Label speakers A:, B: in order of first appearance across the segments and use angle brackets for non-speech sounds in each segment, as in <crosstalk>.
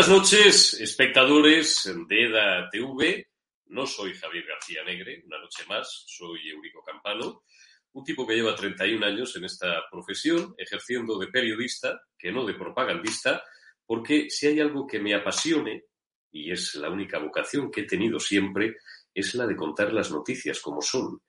A: Buenas noches, espectadores de EDA TV. No soy Javier García Negre, una noche más, soy Eurico Campano, un tipo que lleva 31 años en esta profesión, ejerciendo de periodista, que no de propagandista, porque si hay algo que me apasione, y es la única vocación que he tenido siempre, es la de contar las noticias como son.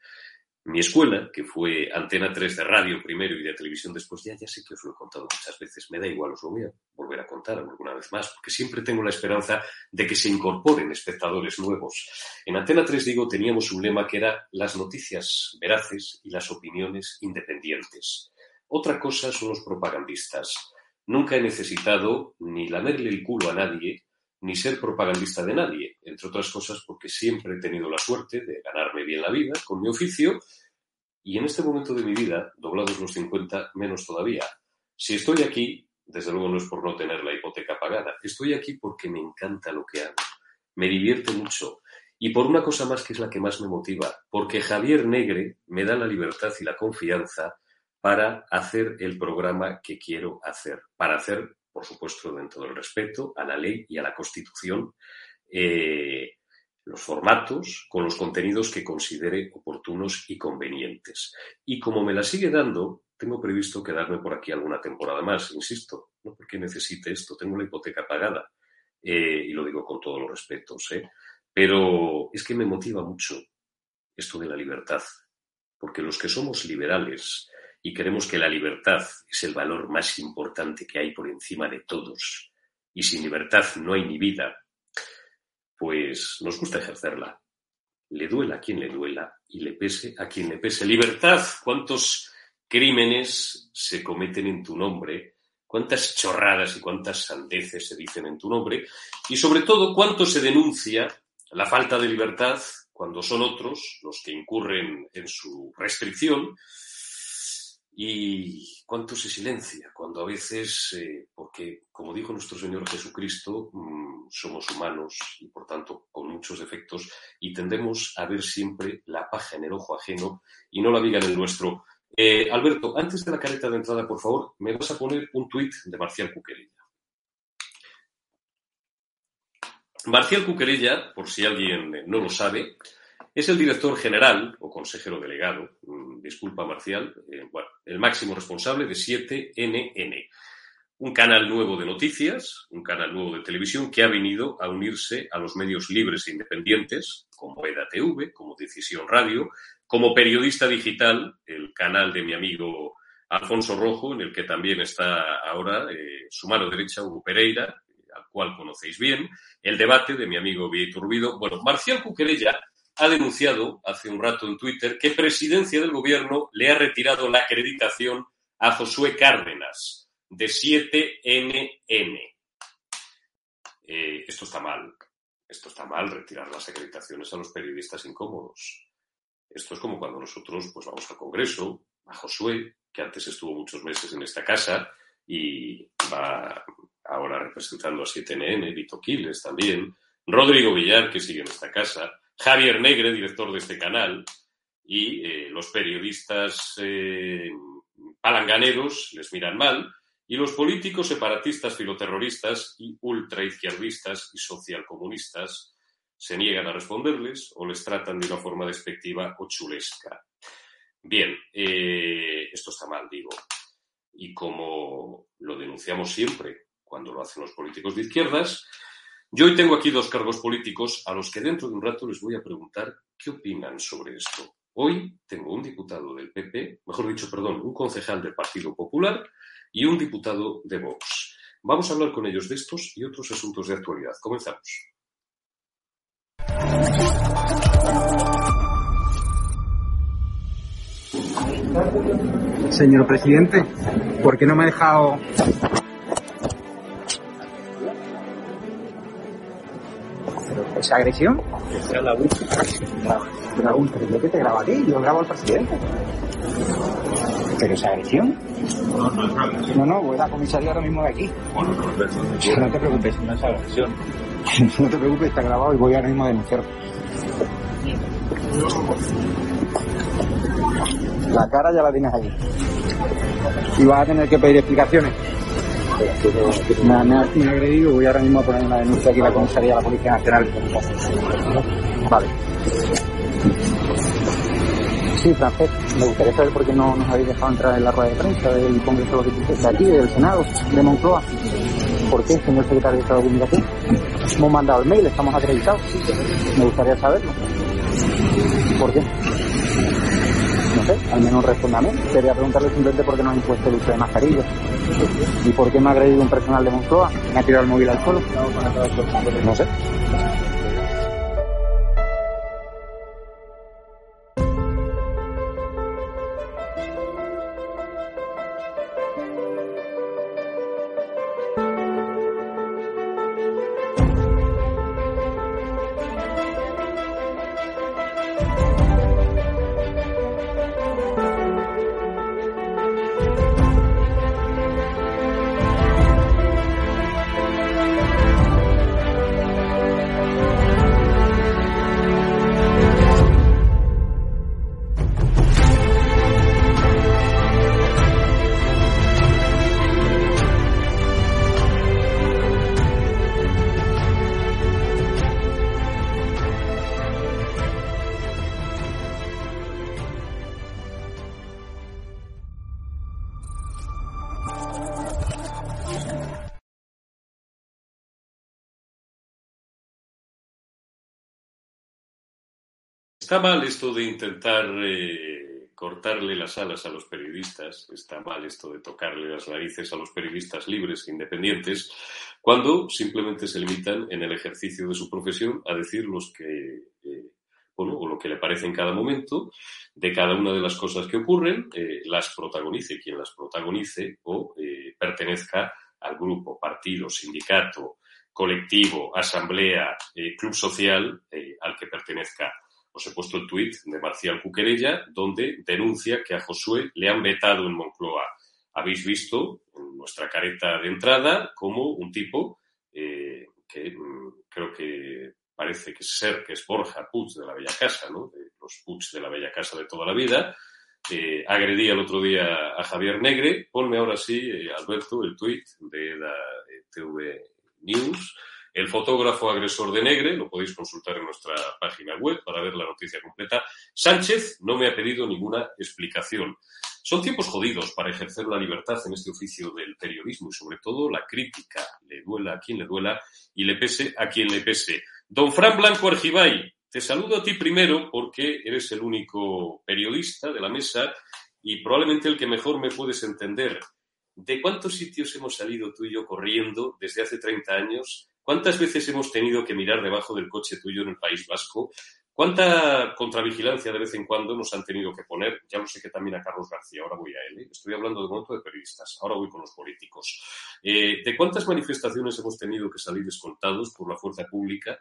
A: Mi escuela, que fue Antena 3 de radio primero y de televisión después, ya, ya sé que os lo he contado muchas veces, me da igual, os lo voy a volver a contar alguna vez más, porque siempre tengo la esperanza de que se incorporen espectadores nuevos. En Antena 3, digo, teníamos un lema que era las noticias veraces y las opiniones independientes. Otra cosa son los propagandistas. Nunca he necesitado ni lamerle el culo a nadie, ni ser propagandista de nadie, entre otras cosas porque siempre he tenido la suerte de ganarme bien la vida con mi oficio y en este momento de mi vida, doblados los 50, menos todavía. Si estoy aquí, desde luego no es por no tener la hipoteca pagada, estoy aquí porque me encanta lo que hago, me divierte mucho y por una cosa más que es la que más me motiva, porque Javier Negre me da la libertad y la confianza para hacer el programa que quiero hacer, para hacer por supuesto, dentro del respeto a la ley y a la Constitución, eh, los formatos con los contenidos que considere oportunos y convenientes. Y como me la sigue dando, tengo previsto quedarme por aquí alguna temporada más, insisto, no porque necesite esto, tengo la hipoteca pagada, eh, y lo digo con todos los respetos, ¿eh? pero es que me motiva mucho esto de la libertad, porque los que somos liberales, y creemos que la libertad es el valor más importante que hay por encima de todos y sin libertad no hay ni vida, pues nos gusta ejercerla. Le duela a quien le duela y le pese a quien le pese. Libertad, ¿cuántos crímenes se cometen en tu nombre? ¿Cuántas chorradas y cuántas sandeces se dicen en tu nombre? Y sobre todo, ¿cuánto se denuncia la falta de libertad cuando son otros los que incurren en su restricción y cuánto se silencia cuando a veces, eh, porque como dijo nuestro Señor Jesucristo, mm, somos humanos y por tanto con muchos defectos y tendemos a ver siempre la paja en el ojo ajeno y no la viga en el nuestro. Eh, Alberto, antes de la careta de entrada, por favor, me vas a poner un tuit de Marcial Cuquerilla. Marcial Cuquerilla, por si alguien no lo sabe, es el director general o consejero delegado, mm, disculpa Marcial, eh, bueno, el máximo responsable de 7NN, un canal nuevo de noticias, un canal nuevo de televisión que ha venido a unirse a los medios libres e independientes, como EDATV, como Decisión Radio, como periodista digital, el canal de mi amigo Alfonso Rojo, en el que también está ahora eh, su mano derecha, Hugo Pereira, al cual conocéis bien, el debate de mi amigo Vieto Turbido. Bueno, Marcial Cuquerella ha denunciado hace un rato en Twitter que Presidencia del Gobierno le ha retirado la acreditación a Josué Cárdenas de 7NN. Eh, esto está mal. Esto está mal, retirar las acreditaciones a los periodistas incómodos. Esto es como cuando nosotros pues, vamos al Congreso, a Josué, que antes estuvo muchos meses en esta casa y va ahora representando a 7NN, Vito Quiles también, Rodrigo Villar, que sigue en esta casa, Javier Negre, director de este canal, y eh, los periodistas eh, palanganeros les miran mal, y los políticos separatistas, filoterroristas y ultraizquierdistas y socialcomunistas se niegan a responderles o les tratan de una forma despectiva o chulesca. Bien, eh, esto está mal, digo. Y como lo denunciamos siempre cuando lo hacen los políticos de izquierdas, yo hoy tengo aquí dos cargos políticos a los que dentro de un rato les voy a preguntar qué opinan sobre esto. Hoy tengo un diputado del PP, mejor dicho, perdón, un concejal del Partido Popular y un diputado de Vox. Vamos a hablar con ellos de estos y otros asuntos de actualidad. Comenzamos.
B: Señor presidente, ¿por qué no me ha dejado ¿Esa agresión?
C: Esa la última.
B: La última. Yo que te grabo a ti, yo grabo al presidente. ¿Pero esa agresión?
C: No, no es agresión.
B: No, no, voy a la comisaría ahora mismo de aquí.
C: Bueno, no
B: No te preocupes.
C: No es agresión. <laughs>
B: No te preocupes, está grabado y voy ahora mismo a denunciar. La cara ya la tienes allí. Y vas a tener que pedir explicaciones. Me, ha agredido, voy ahora mismo a poner una denuncia aquí en la comisaría de la Policía Nacional. Vale. Sí, Francés, me gustaría saber por qué no nos habéis dejado entrar en la rueda de prensa del Congreso de aquí, del Senado, de Moncloa. ¿Por qué, señor secretario de Estado de Comunicación? Hemos mandado el mail, estamos acreditados. Me gustaría saberlo. ¿Por qué? No sé, al menos respóndame. Quería preguntarle simplemente por qué no han impuesto el uso de mascarillas. ¿Y por qué me ha agredido un personal de Moncloa? ¿Me ha tirado el móvil al suelo? No sé.
A: Está mal esto de intentar eh, cortarle las alas a los periodistas, está mal esto de tocarle las narices a los periodistas libres e independientes, cuando simplemente se limitan en el ejercicio de su profesión a decir los que, eh, bueno, o lo que le parece en cada momento, de cada una de las cosas que ocurren, eh, las protagonice quien las protagonice o pertenezca al grupo, partido, sindicato, colectivo, asamblea, club social al que pertenezca. Os he puesto el tuit de Marcial Cuquerella, donde denuncia que a Josué le han vetado en Moncloa. Habéis visto en nuestra careta de entrada como un tipo eh, que mm, creo que parece que ser que es Borja Puig de la Bella Casa, ¿no? de los Puig de la Bella Casa de toda la vida. Eh, agredí el otro día a Javier Negre. Ponme ahora sí, eh, Alberto, el tuit de la eh, TV News. El fotógrafo agresor de Negre, lo podéis consultar en nuestra página web para ver la noticia completa. Sánchez no me ha pedido ninguna explicación. Son tiempos jodidos para ejercer la libertad en este oficio del periodismo y sobre todo la crítica. Le duela a quien le duela y le pese a quien le pese. Don Fran Blanco Argibay, te saludo a ti primero porque eres el único periodista de la mesa y probablemente el que mejor me puedes entender. ¿De cuántos sitios hemos salido tú y yo corriendo desde hace 30 años? ¿Cuántas veces hemos tenido que mirar debajo del coche tuyo en el País Vasco? ¿Cuánta contravigilancia de vez en cuando nos han tenido que poner? Ya lo sé que también a Carlos García, ahora voy a él. ¿eh? Estoy hablando de momento de periodistas, ahora voy con los políticos. Eh, ¿De cuántas manifestaciones hemos tenido que salir escoltados por la fuerza pública?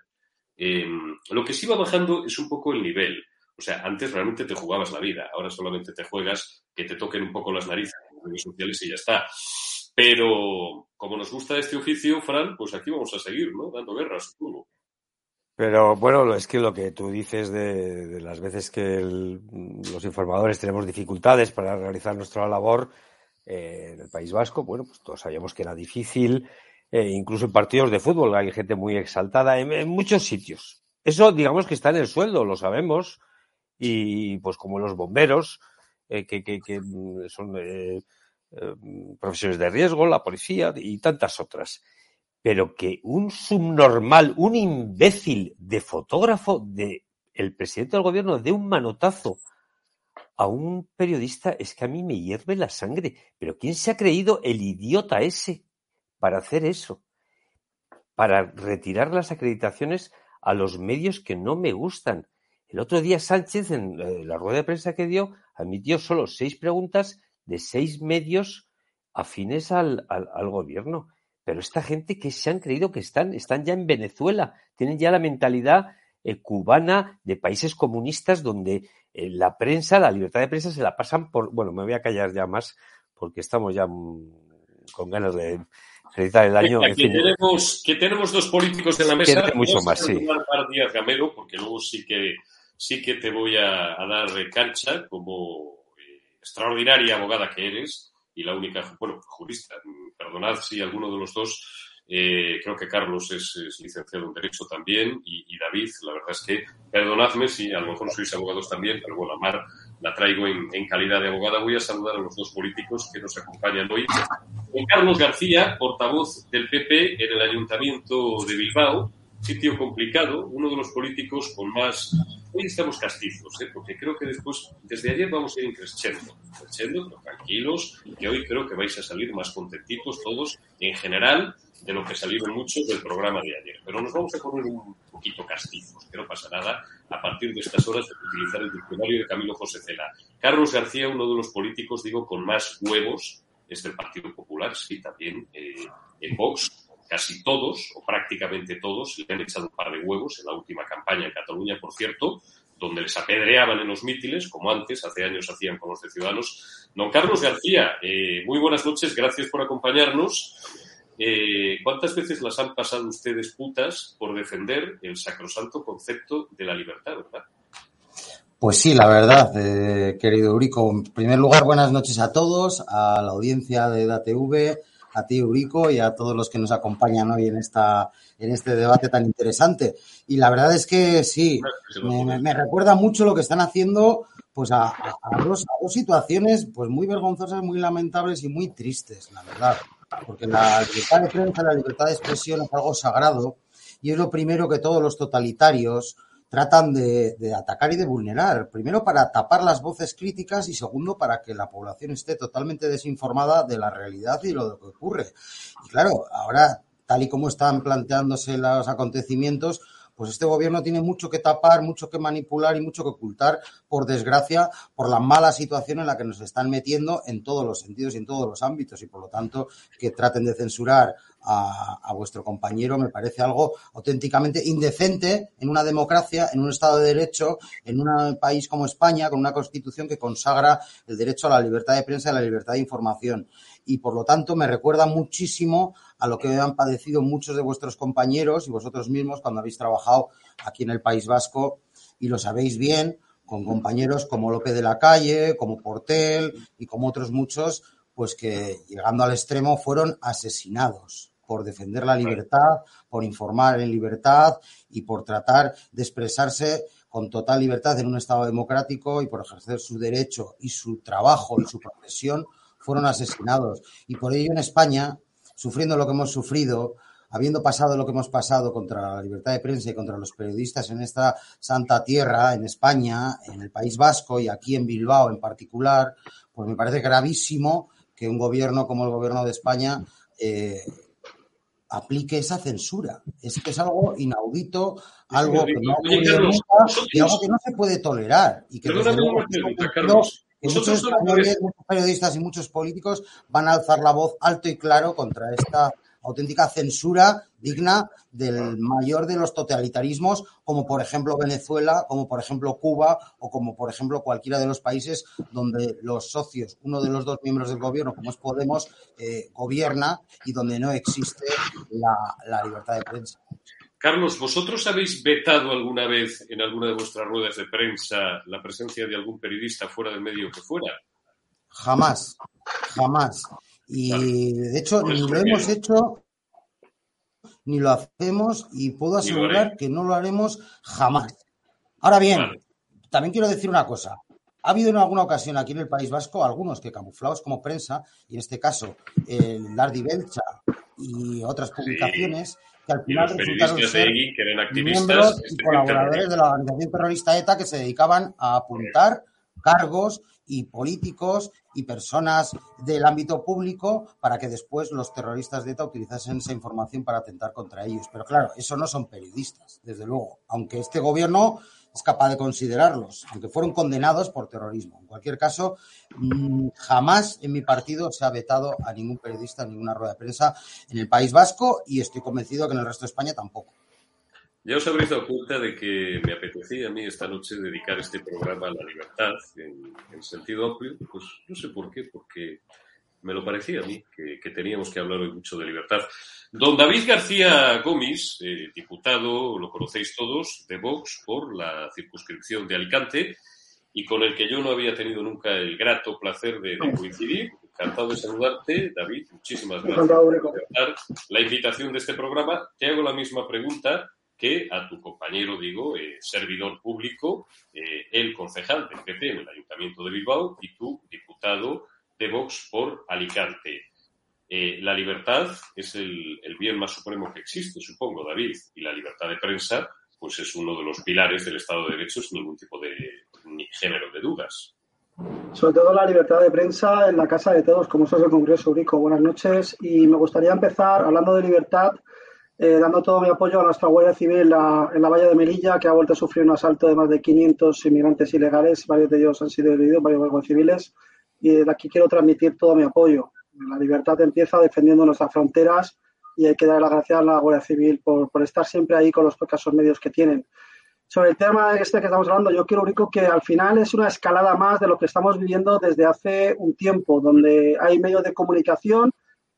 A: Eh, lo que sí va bajando es un poco el nivel. O sea, antes realmente te jugabas la vida, ahora solamente te juegas que te toquen un poco las narices en las redes sociales y ya está. Pero como nos gusta este oficio, Fran, pues aquí vamos a seguir, ¿no? Dando guerra, supongo.
D: Pero bueno, es que lo que tú dices de, las veces que los informadores tenemos dificultades para realizar nuestra labor eh, en el País Vasco, bueno, pues todos sabíamos que era difícil, eh, incluso en partidos de fútbol hay gente muy exaltada, en, muchos sitios. Eso, digamos que está en el sueldo, lo sabemos, y pues como los bomberos, eh, que, que, son eh, profesiones de riesgo, la policía y tantas otras pero que un subnormal, un imbécil de fotógrafo de presidente del gobierno dé un manotazo a un periodista es que a mí me hierve la sangre. Pero ¿quién se ha creído el idiota ese para hacer eso? Para retirar las acreditaciones a los medios que no me gustan. El otro día Sánchez, en eh, la rueda de prensa que dio, admitió solo seis preguntas de seis medios afines al, al, al gobierno. Pero esta gente que se han creído que están, están ya en Venezuela, tienen ya la mentalidad eh, cubana de países comunistas donde eh, la prensa, la libertad de prensa se la pasan por... Bueno, me voy a callar ya más porque estamos ya mm, con ganas de felicitar el año.
A: Que, tenemos, que tenemos dos políticos en la mesa.
D: mucho más, sí.
A: Díaz Gamero, porque luego sí que, sí que te voy a, a dar cancha como extraordinaria abogada que eres y la única, bueno, jurista, perdonad si alguno de los dos eh, creo que Carlos es, licenciado en Derecho también y, David, la verdad es que, perdonadme si a lo mejor sois abogados también, pero bueno, Mar la traigo en, calidad de abogada. Voy a saludar a los dos políticos que nos acompañan hoy. Carlos García, portavoz del PP en el Ayuntamiento de Bilbao, sitio complicado, uno de los políticos con más... Hoy estamos castizos, ¿eh? porque creo que después, desde ayer vamos a ir creciendo, creciendo, pero tranquilos, que hoy creo que vais a salir más contentitos todos en general de lo que salieron muchos del programa de ayer. Pero nos vamos a poner un poquito castizos, que no pasa nada, a partir de estas horas de utilizar el diccionario de Camilo José Cela. Carlos García, uno de los políticos, digo, con más huevos, es del Partido Popular, sí, también eh, en Vox, casi todos, o prácticamente todos, le han echado un par de huevos en la última campaña en Cataluña, por cierto, donde les apedreaban en los mítines, como antes, hace años hacían con los de Ciudadanos. Don Carlos García, eh, muy buenas noches, gracias por acompañarnos. Eh, ¿Cuántas veces las han pasado ustedes putas por defender el sacrosanto concepto de la libertad, verdad?
E: Pues sí, la verdad, eh, querido Eurico. En primer lugar, buenas noches a todos, a la audiencia de DATV, a ti, Eurico, y a todos los que nos acompañan hoy en esta en este debate tan interesante. Y la verdad es que sí, me, recuerda mucho lo que están haciendo pues a, dos, a, dos, situaciones pues muy vergonzosas, muy lamentables y muy tristes, la verdad porque la libertad de prensa, la libertad de expresión es algo sagrado y es lo primero que todos los totalitarios tratan de, atacar y de vulnerar. Primero para tapar las voces críticas y segundo para que la población esté totalmente desinformada de la realidad y lo que ocurre. Y claro, ahora, tal y como están planteándose los acontecimientos, pues este gobierno tiene mucho que tapar, mucho que manipular y mucho que ocultar, por desgracia, por la mala situación en la que nos están metiendo en todos los sentidos y en todos los ámbitos. Y por lo tanto, que traten de censurar a, vuestro compañero me parece algo auténticamente indecente en una democracia, en un Estado de Derecho, en un país como España, con una constitución que consagra el derecho a la libertad de prensa y a la libertad de información. Y por lo tanto me recuerda muchísimo a lo que han padecido muchos de vuestros compañeros y vosotros mismos cuando habéis trabajado aquí en el País Vasco y lo sabéis bien, con compañeros como López de la Calle, como Portel y como otros muchos, pues que llegando al extremo fueron asesinados por defender la libertad, por informar en libertad y por tratar de expresarse con total libertad en un Estado democrático y por ejercer su derecho y su trabajo y su profesión, fueron asesinados. Y por ello en España sufriendo lo que hemos sufrido, habiendo pasado lo que hemos pasado contra la libertad de prensa y contra los periodistas en esta santa tierra, en España, en el País Vasco y aquí en Bilbao en particular, pues me parece gravísimo que un gobierno como el gobierno de España eh, aplique esa censura. Es que es algo inaudito, algo que no y algo que no se puede tolerar. Y que muchos, periodistas y muchos políticos van a alzar la voz alto y claro contra esta auténtica censura digna del mayor de los totalitarismos, como por ejemplo Venezuela, como por ejemplo Cuba o como por ejemplo cualquiera de los países donde los socios, uno de los dos miembros del gobierno, como es Podemos, eh, gobierna y donde no existe la libertad de prensa.
A: Carlos, ¿vosotros habéis vetado alguna vez en alguna de vuestras ruedas de prensa la presencia de algún periodista fuera del medio que fuera?
E: Jamás, jamás. Y de hecho, ni lo hemos hecho, ni lo hacemos, y puedo asegurar que no lo haremos jamás. Ahora bien, también quiero decir una cosa. Ha habido en alguna ocasión aquí en el País Vasco algunos que camuflados como prensa, y en este caso el Dardi Belcha y otras publicaciones, que al final resultaron ser miembros y colaboradores de la organización terrorista ETA que se dedicaban a apuntar cargos y políticos y personas del ámbito público para que después los terroristas de ETA utilizasen esa información para atentar contra ellos. Pero claro, eso no son periodistas, desde luego. Aunque este gobierno es capaz de considerarlos, aunque fueron condenados por terrorismo. En cualquier caso, mm, jamás en mi partido se ha vetado a ningún periodista en ninguna rueda de prensa en el País Vasco y estoy convencido que en el resto de España tampoco.
A: Ya os habréis dado cuenta de que me apetecía a mí esta noche dedicar este programa a la libertad en, en sentido amplio. Pues no sé por qué, porque me lo parecía a mí, que, teníamos que hablar hoy mucho de libertad. Don David García Gómez, eh, diputado, lo conocéis todos, de Vox por la circunscripción de Alicante, y con el que yo no había tenido nunca el grato placer de, coincidir, encantado de saludarte, David. Muchísimas gracias por aceptar la invitación de este programa. Te hago la misma pregunta que a tu compañero, digo, eh, servidor público, eh, el concejal del PP en el Ayuntamiento de Bilbao y tu diputado de Vox por Alicante. Eh, la libertad es el, bien más supremo que existe, supongo, David, y la libertad de prensa pues es uno de los pilares del Estado de Derecho sin ningún tipo de género de dudas.
F: Sobre todo la libertad de prensa en la casa de todos, como eso es el Congreso Eurico. Buenas noches. Y me gustaría empezar hablando de libertad, eh, dando todo mi apoyo a nuestra Guardia Civil en la, Valla de Melilla, que ha vuelto a sufrir un asalto de más de 500 inmigrantes ilegales. Varios de ellos han sido heridos, varios guardias civiles. Y desde aquí quiero transmitir todo mi apoyo. La libertad empieza defendiendo nuestras fronteras y hay que dar las gracias a la Guardia Civil por, por estar siempre ahí con los escasos medios que tienen. Sobre el tema este que estamos hablando, yo quiero único que al final es una escalada más de lo que estamos viviendo desde hace un tiempo, donde hay medios de comunicación,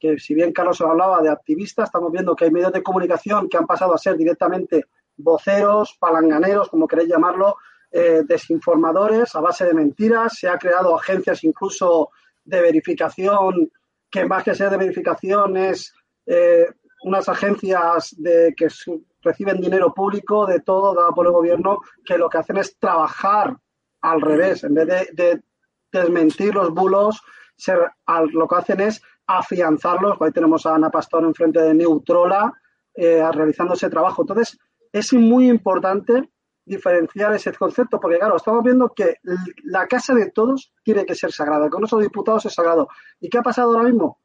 F: que si bien Carlos hablaba de activistas, estamos viendo que hay medios de comunicación que han pasado a ser directamente voceros, palanganeros, como queréis llamarlo, eh, desinformadores a base de mentiras, se ha creado agencias incluso de verificación, que más que ser de verificación es eh, unas agencias de que reciben dinero público de todo dado por el gobierno que lo que hacen es trabajar al revés. En vez de, de desmentir los bulos se- al- lo que hacen es afianzarlos ahí tenemos a Ana Pastor enfrente de Neutrola eh, realizando ese trabajo entonces es muy importante diferenciar ese concepto porque claro estamos viendo que la casa de todos tiene que ser sagrada Congreso de Diputados es sagrado ¿y qué ha pasado ahora mismo?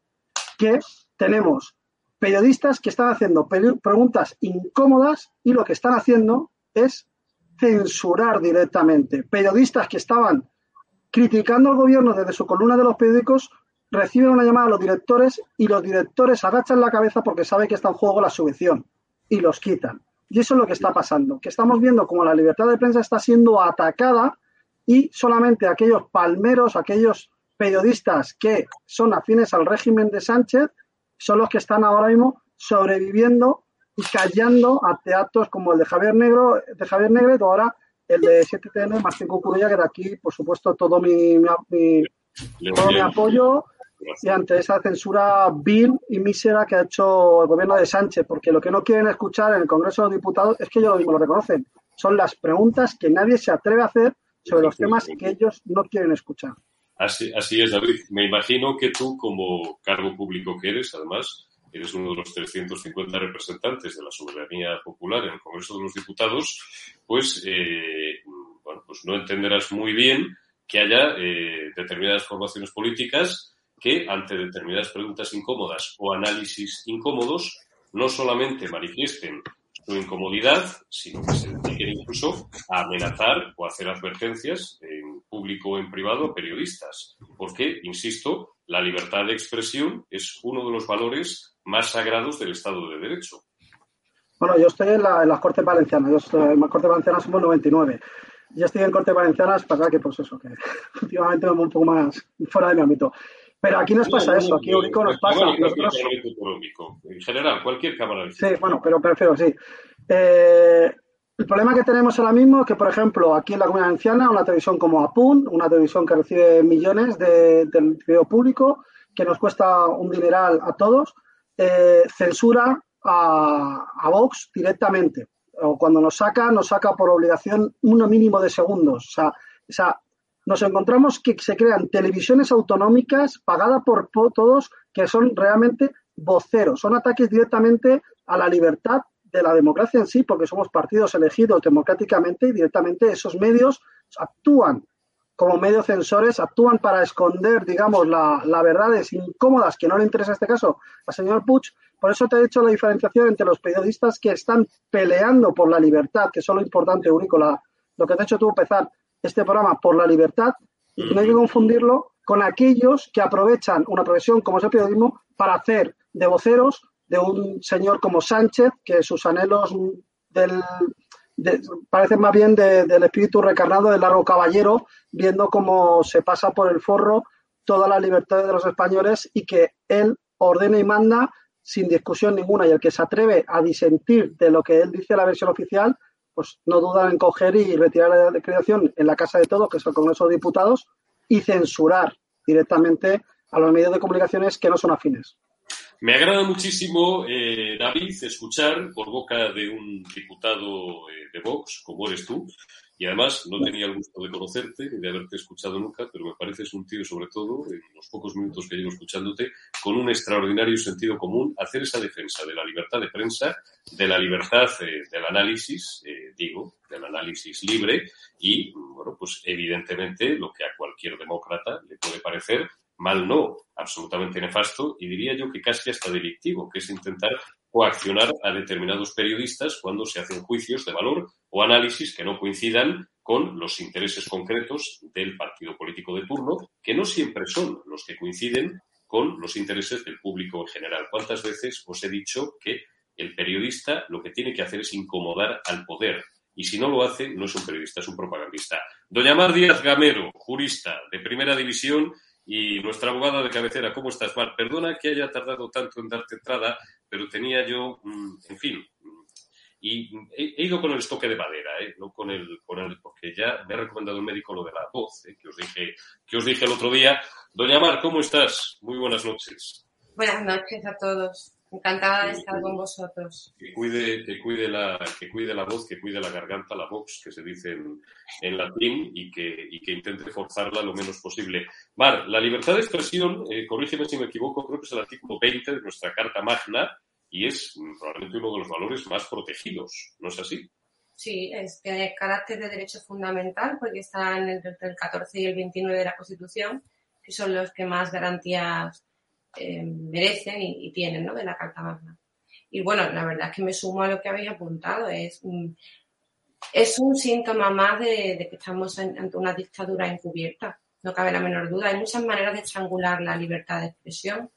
F: que tenemos periodistas que están haciendo preguntas incómodas y lo que están haciendo es censurar directamente. Periodistas que estaban criticando al gobierno desde su columna de los periódicos reciben una llamada a los directores y los directores agachan la cabeza porque saben que está en juego la subvención y los quitan. Y eso es lo que está pasando, que estamos viendo como la libertad de prensa está siendo atacada y solamente aquellos palmeros, aquellos periodistas que son afines al régimen de Sánchez, son los que están ahora mismo sobreviviendo y callando ante actos como el de Javier Negro, de Javier Negret o ahora el de 7TN Martín Cucurulla, que de aquí, por supuesto, todo mi, mi- mi-
A: Le
F: todo mi apoyo y ante esa censura vil y mísera que ha hecho el gobierno de Sánchez, porque lo que no quieren escuchar en el Congreso de los Diputados es que ellos lo mismo lo reconocen. Son las preguntas que nadie se atreve a hacer sobre los temas que ellos no quieren escuchar.
A: Así, así es, David. Me imagino que tú, como cargo público que eres, además, eres uno de los 350 representantes de la soberanía popular en el Congreso de los Diputados, pues, eh, bueno, pues no entenderás muy bien que haya eh, determinadas formaciones políticas que, ante determinadas preguntas incómodas o análisis incómodos, no solamente manifiesten su incomodidad, sino que se dediquen incluso a amenazar o hacer advertencias en público o en privado a periodistas. Porque, insisto, la libertad de expresión es uno de los valores más sagrados del Estado de Derecho.
F: Bueno, yo estoy en, la- las Cortes Valencianas. Yo estoy, en las Cortes Valencianas somos 99. Yo estoy en Cortes Valencianas, pasa que, pues eso, que <laughs> últimamente me muevo un poco más fuera de mi ámbito. Pero aquí nos pasa eso, aquí Eurico nos pasa. Nosotros.
A: En general, cualquier Cámara
F: Sí, bueno, pero prefiero, sí. Eh, el problema que tenemos ahora mismo es que, por ejemplo, aquí en la Comunidad Valenciana, una televisión como Apun, una televisión que recibe millones de, del video público, que nos cuesta un dineral a todos, eh, censura a, a Vox directamente. O cuando nos saca, nos saca por obligación uno mínimo de segundos. O sea, o sea, nos encontramos que se crean televisiones autonómicas pagadas por po- todos que son realmente voceros, son ataques directamente a la libertad de la democracia en sí, porque somos partidos elegidos democráticamente y directamente esos medios actúan como medios censores, actúan para esconder, digamos, la, la verdades incómodas que no le interesa este caso al señor Puig. Por eso te he hecho la diferenciación entre los periodistas que están peleando por la libertad, que es lo importante, Eurico, la- lo que te he hecho tú empezar este programa por la libertad, y no hay que confundirlo con aquellos que aprovechan una profesión como es el periodismo para hacer de voceros de un señor como Sánchez, que sus anhelos del, de- parecen más bien de- del espíritu recarnado del largo caballero, viendo cómo se pasa por el forro todas las libertades de los españoles y que él ordena y manda sin discusión ninguna. Y el que se atreve a disentir de lo que él dice la versión oficial, pues no dudan en coger y retirar la declaración en la casa de todos, que es el Congreso de Diputados, y censurar directamente a los medios de comunicaciones que no son afines.
A: Me agrada muchísimo, eh, David, escuchar por boca de un diputado eh, de Vox, como eres tú, y además no tenía el gusto de conocerte ni de haberte escuchado nunca, pero me pareces un tío, sobre todo, en los pocos minutos que llevo escuchándote, con un extraordinario sentido común, hacer esa defensa de la libertad de prensa, de la libertad eh, del análisis, eh, digo, del análisis libre, y, bueno, pues evidentemente lo que a cualquier demócrata le puede parecer mal no, absolutamente nefasto y diría yo que casi hasta delictivo, que es intentar coaccionar a determinados periodistas cuando se hacen juicios de valor o análisis que no coincidan con los intereses concretos del partido político de turno, que no siempre son los que coinciden con los intereses del público en general. ¿Cuántas veces os he dicho que el periodista lo que tiene que hacer es incomodar al poder? Y si no lo hace, no es un periodista, es un propagandista. Doña Mar Díaz Gamero, jurista de primera división y nuestra abogada de cabecera, ¿cómo estás, Mar? Perdona que haya tardado tanto en darte entrada, pero tenía yo, mm, en fin, y he, ido con el estoque de madera, ¿eh? no con el, con el, porque ya me ha recomendado el médico lo de la voz, ¿eh? que os dije, que os dije el otro día. Doña Mar, ¿cómo estás? Muy buenas noches.
G: Buenas noches a todos. Encantada de estar con vosotros.
A: Que cuide, que cuide, la, que cuide la voz, que cuide la garganta, la vox, que se dice en, latín, y que, y que intente forzarla lo menos posible. Mar, la libertad de expresión, eh, corrígeme si me equivoco, creo que es el artículo 20 de nuestra Carta Magna, y es probablemente uno de los valores más protegidos, ¿no es así?
G: Sí, es, tiene carácter de derecho fundamental porque está entre el 14 y el 29 de la Constitución, que son los que más garantías eh, merecen y, tienen ¿no? de la Carta Magna. Y bueno, la verdad es que me sumo a lo que habéis apuntado. Es, es un síntoma más de, que estamos ante una dictadura encubierta. No cabe la menor duda. Hay muchas maneras de estrangular la libertad de expresión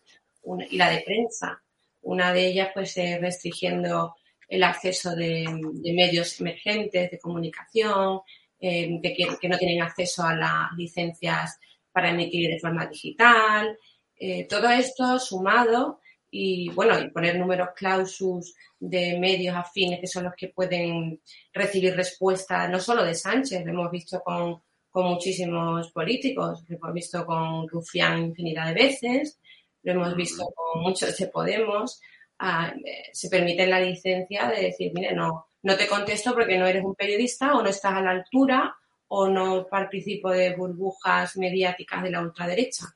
G: y la de prensa. Una de ellas, pues, es restringiendo el acceso de, medios emergentes de comunicación, eh, que, que, no tienen acceso a las licencias para emitir de forma digital, eh, todo esto sumado y bueno, y poner números clausus de medios afines que son los que pueden recibir respuesta no solo de Sánchez, lo hemos visto con, con muchísimos políticos, lo hemos visto con Rufián infinidad de veces, lo hemos visto con muchos de Podemos, ah, eh, se permite la licencia de decir, mire, no, no te contesto porque no eres un periodista o no estás a la altura o no participo de burbujas mediáticas de la ultraderecha.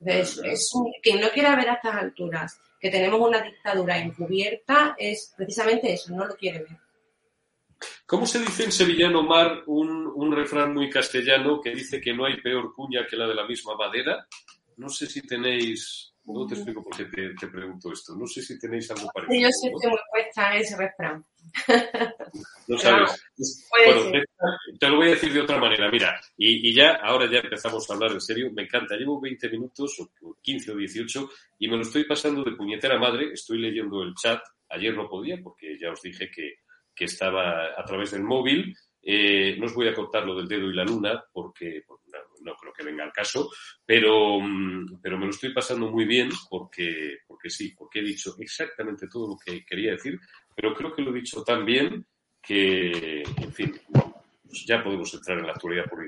G: Entonces, quien no quiera ver a estas alturas que tenemos una dictadura encubierta es precisamente eso, no lo quiere ver.
A: ¿Cómo se dice en sevillano mar un, un, refrán muy castellano que dice que no hay peor cuña que la de la misma madera? No sé si tenéis no te explico por qué te, pregunto esto. No sé si tenéis algo parecido.
G: Yo estoy muy puesta en ese refrán. <laughs>
A: No sabes. bueno, te, lo voy a decir de otra manera. Mira, y, y, ya, ahora ya empezamos a hablar en serio. Me encanta. Llevo 20 minutos, o 15 o 18, y me lo estoy pasando de puñetera madre. Estoy leyendo el chat. Ayer no podía porque ya os dije que, que estaba a través del móvil. Eh, no os voy a contar lo del dedo y la luna porque, no creo que venga al caso, pero, mm, pero me lo estoy pasando muy bien porque, porque sí, porque he dicho exactamente todo lo que quería decir, pero creo que lo he dicho tan bien que, en fin, ya podemos entrar en la actualidad por.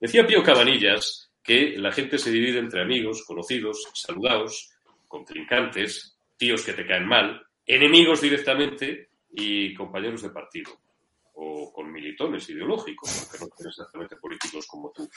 A: Decía Pío Cabanillas que la gente se divide entre amigos, conocidos, saludados, contrincantes, tíos que te caen mal, enemigos directamente y compañeros de partido o con militones ideológicos, aunque no son exactamente políticos como tú.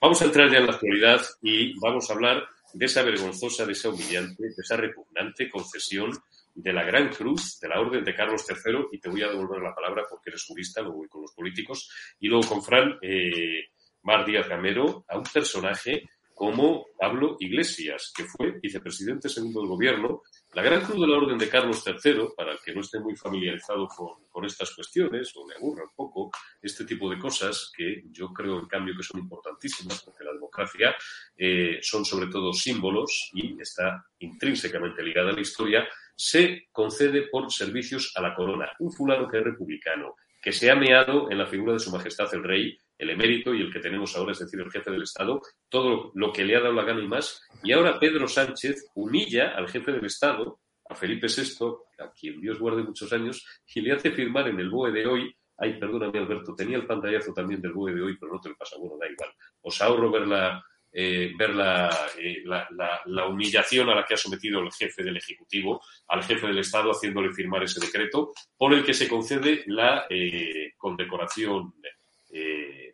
A: Vamos a entrar ya en la actualidad y vamos a hablar de esa vergonzosa, de esa humillante, de esa repugnante concesión de la Gran Cruz de la Orden de Carlos III, y te voy a devolver la palabra porque eres jurista, luego voy con los políticos, y luego con Fran eh, Mar Díaz Gamero, a un personaje como Pablo Iglesias, que fue vicepresidente segundo del gobierno la Gran Cruz de la Orden de Carlos III, para el que no esté muy familiarizado con, estas cuestiones, o me aburra un poco, este tipo de cosas que yo creo, en cambio, que son importantísimas, porque la democracia eh, son sobre todo símbolos y está intrínsecamente ligada a la historia, se concede por servicios a la corona. Un fulano que es republicano, que se ha meado en la figura de su majestad el rey, el emérito y el que tenemos ahora, es decir, el jefe del Estado, todo lo que le ha dado la gana y más. Y ahora Pedro Sánchez humilla al jefe del Estado, a Felipe VI, a quien Dios guarde muchos años, y le hace firmar en el BOE de hoy, ay, perdóname Alberto, tenía el pantallazo también del BOE de hoy, pero no te lo pasa, bueno, da igual. Os ahorro ver la, eh, ver la, eh, la, la, la, humillación a la que ha sometido el jefe del Ejecutivo al jefe del Estado haciéndole firmar ese decreto por el que se concede la eh, condecoración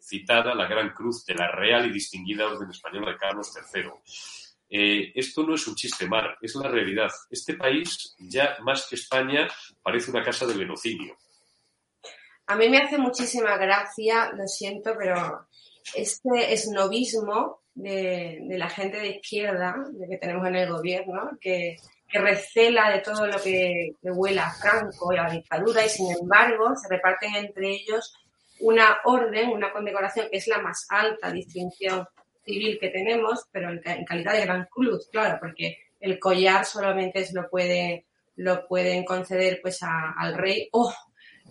A: citada, la Gran Cruz de la Real y Distinguida Orden Española de Carlos III. Esto no es un chiste mar, es la realidad. Este país, ya más que España, parece una casa de genocidio.
G: A mí me hace muchísima gracia, lo siento, pero este esnovismo de, de la gente de izquierda que tenemos en el gobierno, que, recela de todo lo que, que a Franco y a la dictadura y sin embargo se reparten entre ellos una orden, una condecoración que es la más alta distinción civil que tenemos, pero en, calidad de gran cruz, claro, porque el collar solamente lo puede lo pueden conceder pues al rey o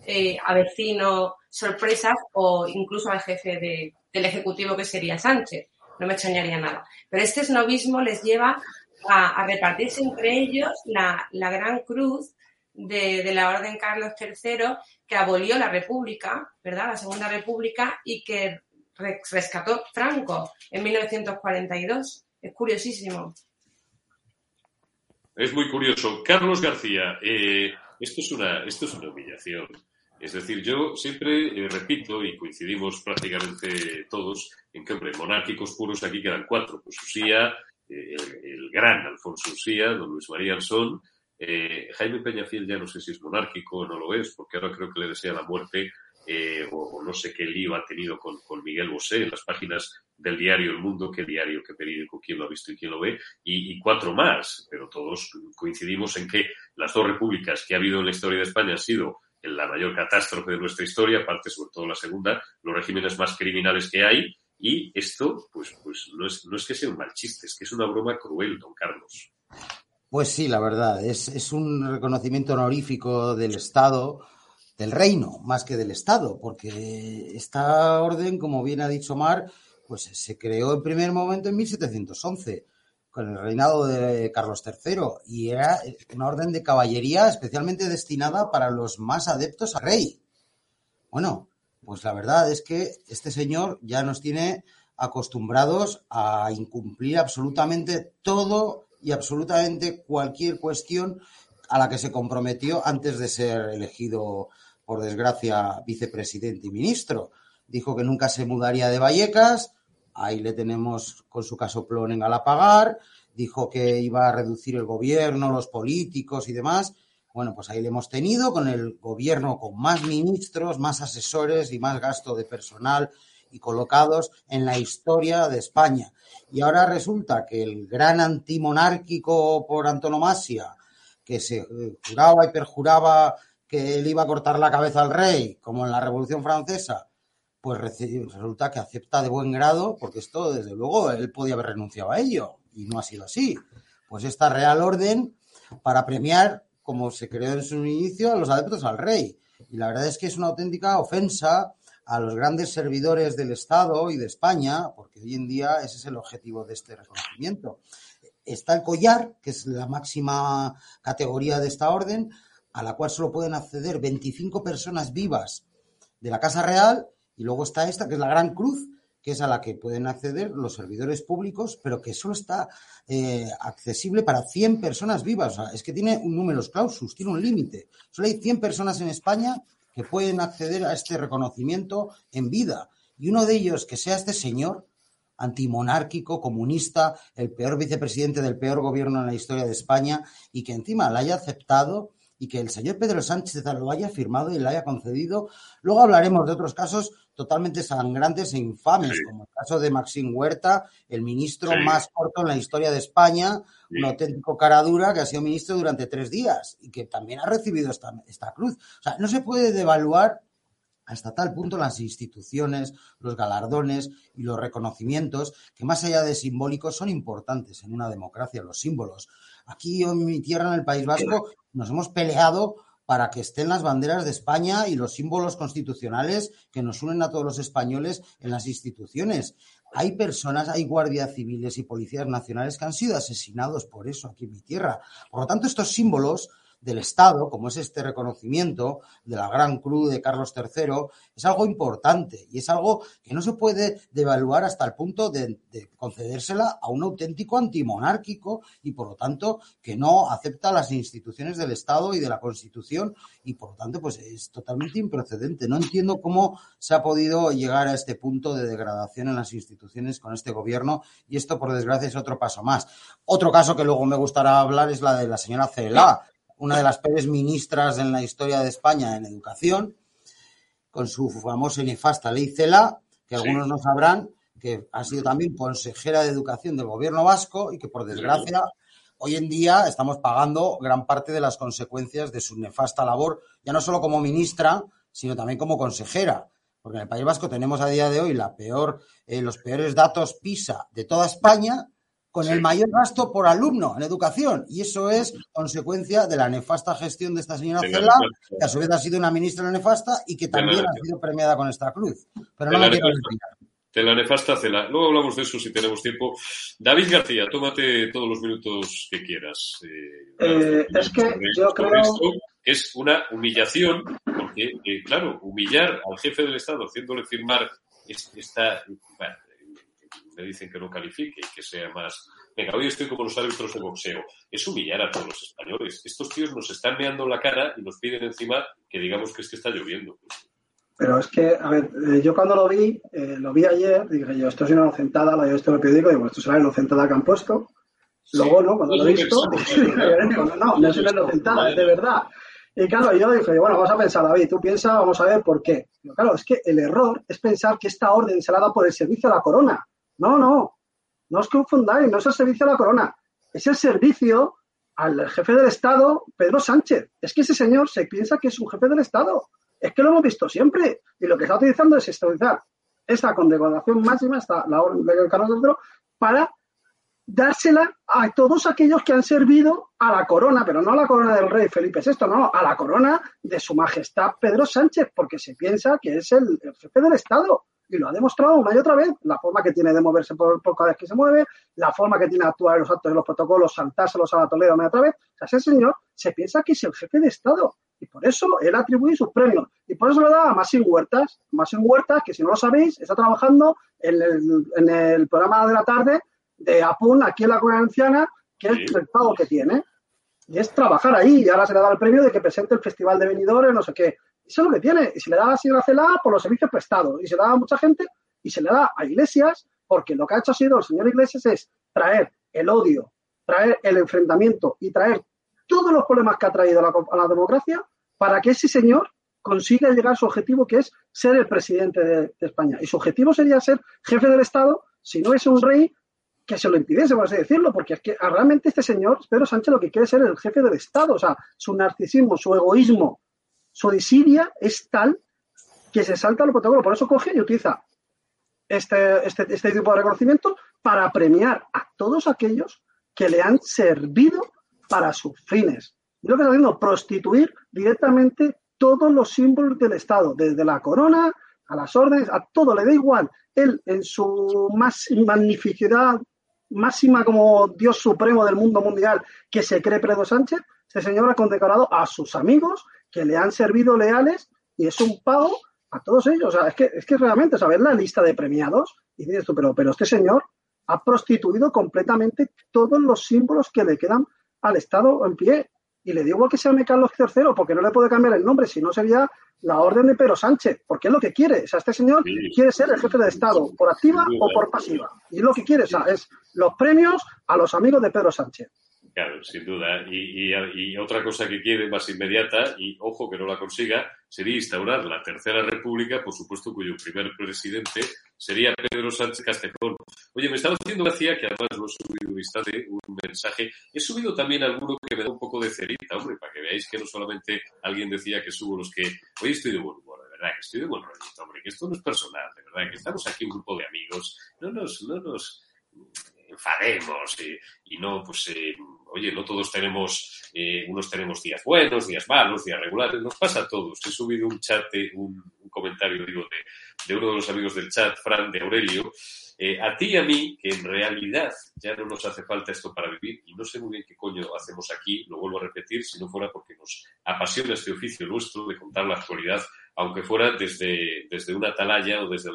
G: eh, a vecino sorpresas o incluso al jefe de, del ejecutivo que sería Sánchez. No me extrañaría nada. Pero este esnovismo les lleva a, repartirse entre ellos la, gran cruz de, de, la Orden Carlos III que abolió la República, ¿verdad? La Segunda República y que rescató Franco en 1942. Es curiosísimo.
A: Es muy curioso. Carlos García, eh, esto, es una, esto es una humillación. Es decir, yo siempre eh, repito, y coincidimos prácticamente todos, en que, hombre, monárquicos puros aquí quedan cuatro. Pues Usía, eh, el, gran Alfonso Usía, don Luis María Alzón, eh, Jaime Peñafiel ya no sé si es monárquico o no lo es, porque ahora creo que le desea la muerte eh, o, no sé qué lío ha tenido con, con, Miguel Bosé en las páginas del diario El Mundo, qué diario, qué periódico, quién lo ha visto y quién lo ve, y, y, cuatro más, pero todos coincidimos en que las dos repúblicas que ha habido en la historia de España han sido la mayor catástrofe de nuestra historia, aparte sobre todo la segunda, los regímenes más criminales que hay, y esto, pues, pues no, es, no es que sea un mal chiste, es que es una broma cruel, don Carlos.
E: Pues sí, la verdad, es, es un reconocimiento honorífico del Estado, del reino, más que del Estado, porque esta orden, como bien ha dicho Mar, pues se creó en primer momento en 1711 con el reinado de Carlos III y era una orden de caballería especialmente destinada para los más adeptos al rey. Bueno, pues la verdad es que este señor ya nos tiene acostumbrados a incumplir absolutamente todo y absolutamente cualquier cuestión a la que se comprometió antes de ser elegido, por desgracia, vicepresidente y ministro. Dijo que nunca se mudaría de Vallecas, ahí le tenemos con su casoplón en Galapagar, dijo que iba a reducir el gobierno, los políticos y demás. Bueno, pues ahí le hemos tenido con el gobierno con más ministros, más asesores y más gasto de personal y colocados en la historia de España. Y ahora resulta que el gran antimonárquico por antonomasia, que se juraba y perjuraba que él iba a cortar la cabeza al rey, como en la Revolución Francesa, pues resulta que acepta de buen grado, porque esto, desde luego, él podía haber renunciado a ello, y no ha sido así. Pues esta Real Orden para premiar, como se creó en su inicio, a los adeptos al rey. Y la verdad es que es una auténtica ofensa a los grandes servidores del Estado y de España, porque hoy en día ese es el objetivo de este reconocimiento. Está el collar, que es la máxima categoría de esta orden, a la cual solo pueden acceder 25 personas vivas de la Casa Real y luego está esta, que es la Gran Cruz, que es a la que pueden acceder los servidores públicos, pero que solo está eh, accesible para 100 personas vivas. O sea, es que tiene un número clausus, tiene un límite. Solo hay 100 personas en España que pueden acceder a este reconocimiento en vida. Y uno de ellos, que sea este señor antimonárquico, comunista, el peor vicepresidente del peor gobierno en la historia de España, y que encima la haya aceptado y que el señor Pedro Sánchez lo haya firmado y le haya concedido. Luego hablaremos de otros casos totalmente sangrantes e infames, sí. como el caso de Maxim Huerta, el ministro sí. más corto en la historia de España, sí. un auténtico cara dura que ha sido ministro durante tres días y que también ha recibido esta, esta cruz. O sea, no se puede devaluar hasta tal punto las instituciones, los galardones y los reconocimientos, que más allá de simbólicos son importantes en una democracia, los símbolos. Aquí en mi tierra, en el País Vasco, nos hemos peleado para que estén las banderas de España y los símbolos constitucionales que nos unen a todos los españoles en las instituciones. Hay personas, hay guardias civiles y policías nacionales que han sido asesinados por eso aquí en mi tierra. Por lo tanto, estos símbolos del Estado, como es este reconocimiento de la Gran Cruz de Carlos III, es algo importante y es algo que no se puede devaluar hasta el punto de, concedérsela a un auténtico antimonárquico y, por lo tanto, que no acepta las instituciones del Estado y de la Constitución y, por lo tanto, pues es totalmente improcedente. No entiendo cómo se ha podido llegar a este punto de degradación en las instituciones con este gobierno y esto, por desgracia, es otro paso más. Otro caso que luego me gustará hablar es la de la señora Celá, una de las peores ministras en la historia de España en educación, con su famosa y nefasta ley CELA, que algunos no sabrán, que ha sido también consejera de educación del gobierno vasco y que, por desgracia, hoy en día estamos pagando gran parte de las consecuencias de su nefasta labor, ya no solo como ministra, sino también como consejera. Porque en el País Vasco tenemos a día de hoy la peor, eh, los peores datos PISA de toda España con el mayor gasto por alumno en educación. Y eso es consecuencia de la nefasta gestión de esta señora Cela, que a su vez ha sido una ministra nefasta y que también ha sido premiada con esta cruz. Pero no me quiero
A: de la nefasta Cela. Luego hablamos de eso si tenemos tiempo. David García, tómate todos los minutos que quieras.
F: Eh, eh, es que yo creo...
A: es una humillación, porque, eh, claro, humillar al jefe del Estado haciéndole firmar esta, me dicen que no califique y que sea más. Venga, hoy estoy como los árbitros de boxeo. Es humillar a todos los españoles. Estos tíos nos están meando la cara y nos piden encima que digamos que es que está lloviendo.
F: Pero es que, a ver, eh, yo cuando lo vi, eh, lo vi ayer, dije yo, esto es una inocentada, lo he visto en el periódico, digo, esto será la inocentada que han puesto. Luego, ¿no? Cuando lo he visto, no, no, no es una inocentada, es de verdad. Y claro, yo dije, bueno, vamos a pensar, David, tú piensas, vamos a ver por qué. Pero claro, es que el error es pensar que esta orden se la da por el servicio a la corona. No, no, no os confundáis, no es el servicio a la corona, es el servicio al jefe del Estado, Pedro Sánchez. Es que ese señor se piensa que es un jefe del Estado. Es que lo hemos visto siempre. Y lo que está utilizando es utilizar esta condecoración máxima, esta, la orden de Carlos III, para dársela a todos aquellos que han servido a la corona, pero no a la corona del rey Felipe VI, no, a la corona de su majestad Pedro Sánchez, porque se piensa que es el jefe del Estado y lo ha demostrado una y otra vez, la forma que tiene de moverse por, cada vez que se mueve, la forma que tiene de actuar en los actos y los protocolos, saltárselos a la Toledo una y otra vez. O sea, ese señor se piensa que es el jefe de Estado y por eso él atribuye sus premios y por eso lo da a Masín Huertas. Masín Huertas, que si no lo sabéis, está trabajando en el, en el programa de la tarde de APUN aquí en la Comunidad Anciana, que es el pago que tiene. Y es trabajar ahí y ahora se le da el premio de que presente el Festival de Venidores, no sé qué. Eso es lo que tiene. Y se le da a la señora Celá por los servicios prestados. Y se le da a mucha gente y se le da a Iglesias porque lo que ha hecho ha sido el señor Iglesias es traer el odio, traer el enfrentamiento y traer todos los problemas que ha traído a la, democracia para que ese señor consiga llegar a su objetivo, que es ser el presidente de, España. Y su objetivo sería ser jefe del Estado, si no es un rey, que se lo impidiese, por así decirlo, porque es que realmente este señor, Pedro Sánchez, lo que quiere es ser el jefe del Estado. O sea, su narcisismo, su egoísmo, su desidia es tal que se salta el protocolo. Por eso coge y utiliza este, este, este tipo de reconocimiento para premiar a todos aquellos que le han servido para sus fines. Y lo que está haciendo, prostituir directamente todos los símbolos del Estado, desde la corona a las órdenes, a todo, le da igual. Él, en su magnificidad máxima como Dios supremo del mundo mundial que se cree Pedro Sánchez, este señor ha condecorado a sus amigos que le han servido leales y es un pago a todos ellos. O sea, es que, es que realmente, saber la lista de premiados, y dices tú, pero, pero este señor ha prostituido completamente todos los símbolos que le quedan al Estado en pie. Y le digo que se llame Carlos III, porque no le puede cambiar el nombre, si no sería la orden de Pedro Sánchez, porque es lo que quiere. O sea, este señor quiere ser el jefe del Estado, por activa o por pasiva. Y es lo que quiere, o sea, es los premios a los amigos de Pedro Sánchez.
A: Claro, sin duda. Y, otra cosa que quiere más inmediata, y ojo que no la consiga, sería instaurar la Tercera República, por supuesto, cuyo primer presidente sería Pedro Sánchez Castejón. Oye, me estaba haciendo gracia que además lo he subido un instante, un mensaje. He subido también alguno que me da un poco de cerita, hombre, para que veáis que no solamente alguien decía que subo los que. Hoy estoy de buen humor, de verdad, que estoy de buen rollo, hombre, que esto no es personal, de verdad, que estamos aquí un grupo de amigos. No nos, no nos enfademos y, no, pues, eh, oye, no todos tenemos, eh, unos tenemos días buenos, días malos, días regulares, nos pasa a todos. He subido un chat, un, comentario, digo, de, uno de los amigos del chat, Fran de Aurelio. Eh, a ti y a mí, que en realidad ya no nos hace falta esto para vivir, y no sé muy bien qué coño hacemos aquí, lo vuelvo a repetir, si no fuera porque nos apasiona este oficio nuestro de contar la actualidad, aunque fuera desde, desde una atalaya o desde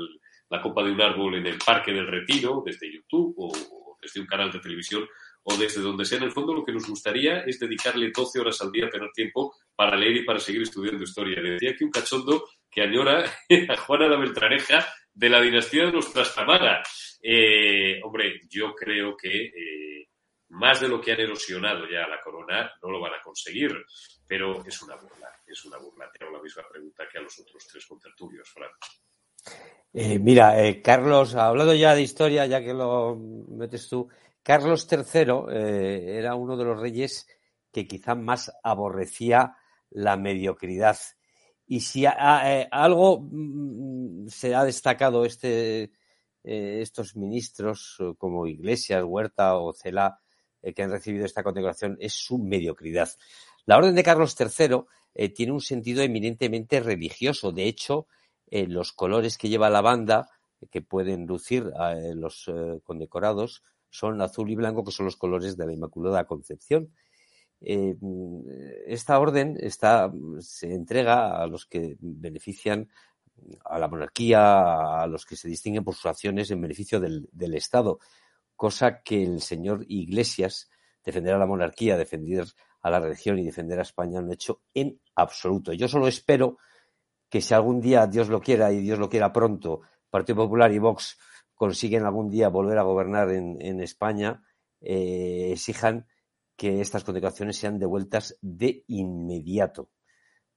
A: la copa de un árbol en el Parque del Retiro, desde YouTube o, desde un canal de televisión o desde donde sea. En el fondo, lo que nos gustaría es dedicarle 12 horas al día a tener tiempo para leer y para seguir estudiando historia. Le decía aquí un cachondo que añora <laughs> a Juana la Beltraneja de la dinastía de los Trastamara. Eh, hombre, yo creo que eh, más de lo que han erosionado ya la corona no lo van a conseguir, pero es una burla, es una burla. Tengo la misma pregunta que a los otros tres contertulios, Fran.
D: Eh, mira, eh, Carlos, hablado ya de historia, ya que lo metes tú, Carlos III eh, era uno de los reyes que quizá más aborrecía la mediocridad. Y si a, a, algo mm, se ha destacado este, eh, estos ministros como Iglesias, Huerta o Cela eh, que han recibido esta condecoración es su mediocridad. La orden de Carlos III eh, tiene un sentido eminentemente religioso. De hecho, los colores que lleva la banda, que pueden lucir a los condecorados, son azul y blanco, que son los colores de la Inmaculada Concepción. Eh, esta orden está, se entrega a los que benefician a la monarquía, a los que se distinguen por sus acciones en beneficio del, Estado, cosa que el señor Iglesias, defender a la monarquía, defender a la religión y defender a España, no ha hecho en absoluto. Yo solo espero que si algún día, Dios lo quiera y Dios lo quiera pronto, Partido Popular y Vox consiguen algún día volver a gobernar en, España, eh, exijan que estas condecoraciones sean devueltas de inmediato,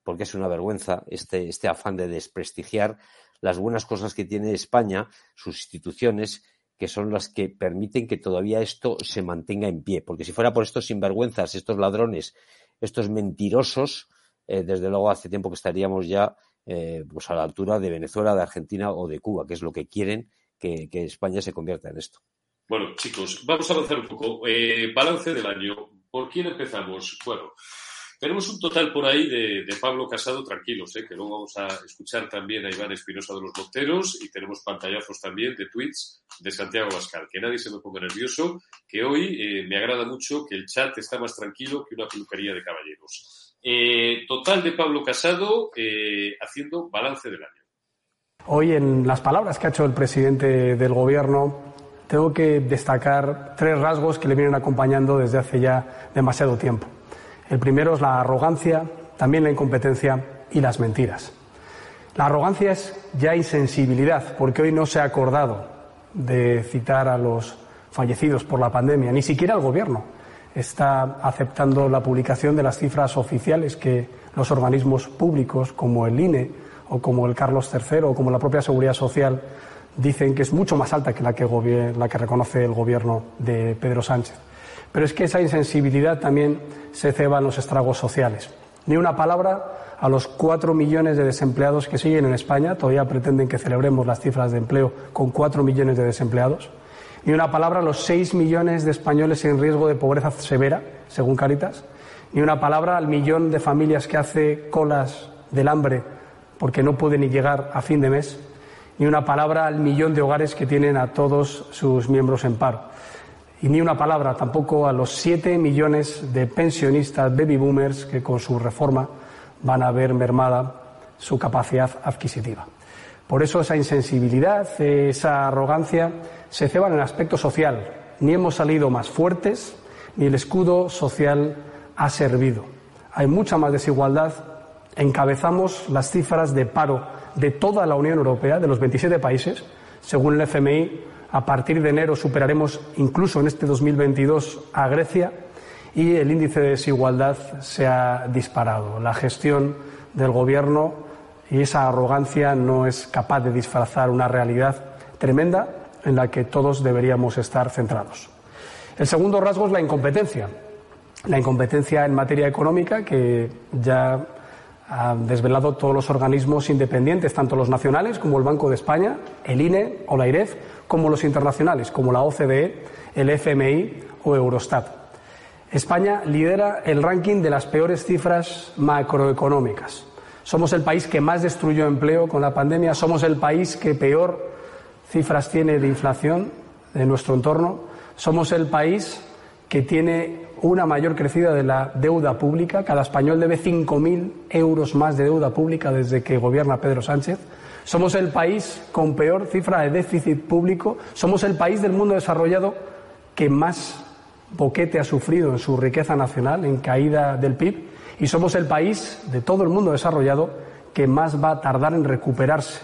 D: porque es una vergüenza este, este afán de desprestigiar las buenas cosas que tiene España, sus instituciones, que son las que permiten que todavía esto se mantenga en pie. Porque si fuera por estos sinvergüenzas, estos ladrones, estos mentirosos, eh, desde luego hace tiempo que estaríamos ya eh, pues a la altura de Venezuela, de Argentina o de Cuba, que es lo que quieren que, España se convierta en esto.
A: Bueno, chicos, vamos a avanzar un poco. Eh, balance del año. ¿Por quién empezamos? Bueno, tenemos un total por ahí de, de Pablo Casado, tranquilos, eh, que luego vamos a escuchar también a Iván Espinosa de los Monteros y tenemos pantallazos también de tweets de Santiago Bascal. Que nadie se me ponga nervioso, que hoy eh, me agrada mucho que el chat está más tranquilo que una peluquería de caballeros. Eh, total de Pablo Casado eh, haciendo balance del año.
H: Hoy, en las palabras que ha hecho el presidente del Gobierno, tengo que destacar tres rasgos que le vienen acompañando desde hace ya demasiado tiempo. El primero es la arrogancia, también la incompetencia y las mentiras. La arrogancia es ya insensibilidad, porque hoy no se ha acordado de citar a los fallecidos por la pandemia, ni siquiera el Gobierno está aceptando la publicación de las cifras oficiales que los organismos públicos, como el INE, o como el Carlos III o como la propia Seguridad Social dicen que es mucho más alta que la que, la que reconoce el gobierno de Pedro Sánchez. Pero es que esa insensibilidad también se ceba en los estragos sociales. Ni una palabra a los cuatro millones de desempleados que siguen en España. Todavía pretenden que celebremos las cifras de empleo con cuatro millones de desempleados. Ni una palabra a los seis millones de españoles en riesgo de pobreza severa, según Caritas. Ni una palabra al millón de familias que hace colas del hambre porque no puede ni llegar a fin de mes, ni una palabra al millón de hogares que tienen a todos sus miembros en paro. Y ni una palabra tampoco a los siete millones de pensionistas baby boomers que con su reforma van a ver mermada su capacidad adquisitiva. Por eso esa insensibilidad, esa arrogancia se ceban en el aspecto social. Ni hemos salido más fuertes, ni el escudo social ha servido. Hay mucha más desigualdad encabezamos las cifras de paro de toda la Unión Europea, de los 27 países. Según el FMI, a partir de enero superaremos incluso en este 2022 a Grecia y el índice de desigualdad se ha disparado. La gestión del Gobierno y esa arrogancia no es capaz de disfrazar una realidad tremenda en la que todos deberíamos estar centrados. El segundo rasgo es la incompetencia. La incompetencia en materia económica, que ya han desvelado todos los organismos independientes, tanto los nacionales como el Banco de España, el INE o la IREF, como los internacionales, como la OCDE, el FMI o Eurostat. España lidera el ranking de las peores cifras macroeconómicas. Somos el país que más destruyó empleo con la pandemia. Somos el país que peor cifras tiene de inflación de nuestro entorno. Somos el país que tiene una mayor crecida de la deuda pública. Cada español debe 5.000 euros más de deuda pública desde que gobierna Pedro Sánchez. Somos el país con peor cifra de déficit público. Somos el país del mundo desarrollado que más boquete ha sufrido en su riqueza nacional, en caída del PIB. Y somos el país de todo el mundo desarrollado que más va a tardar en recuperarse.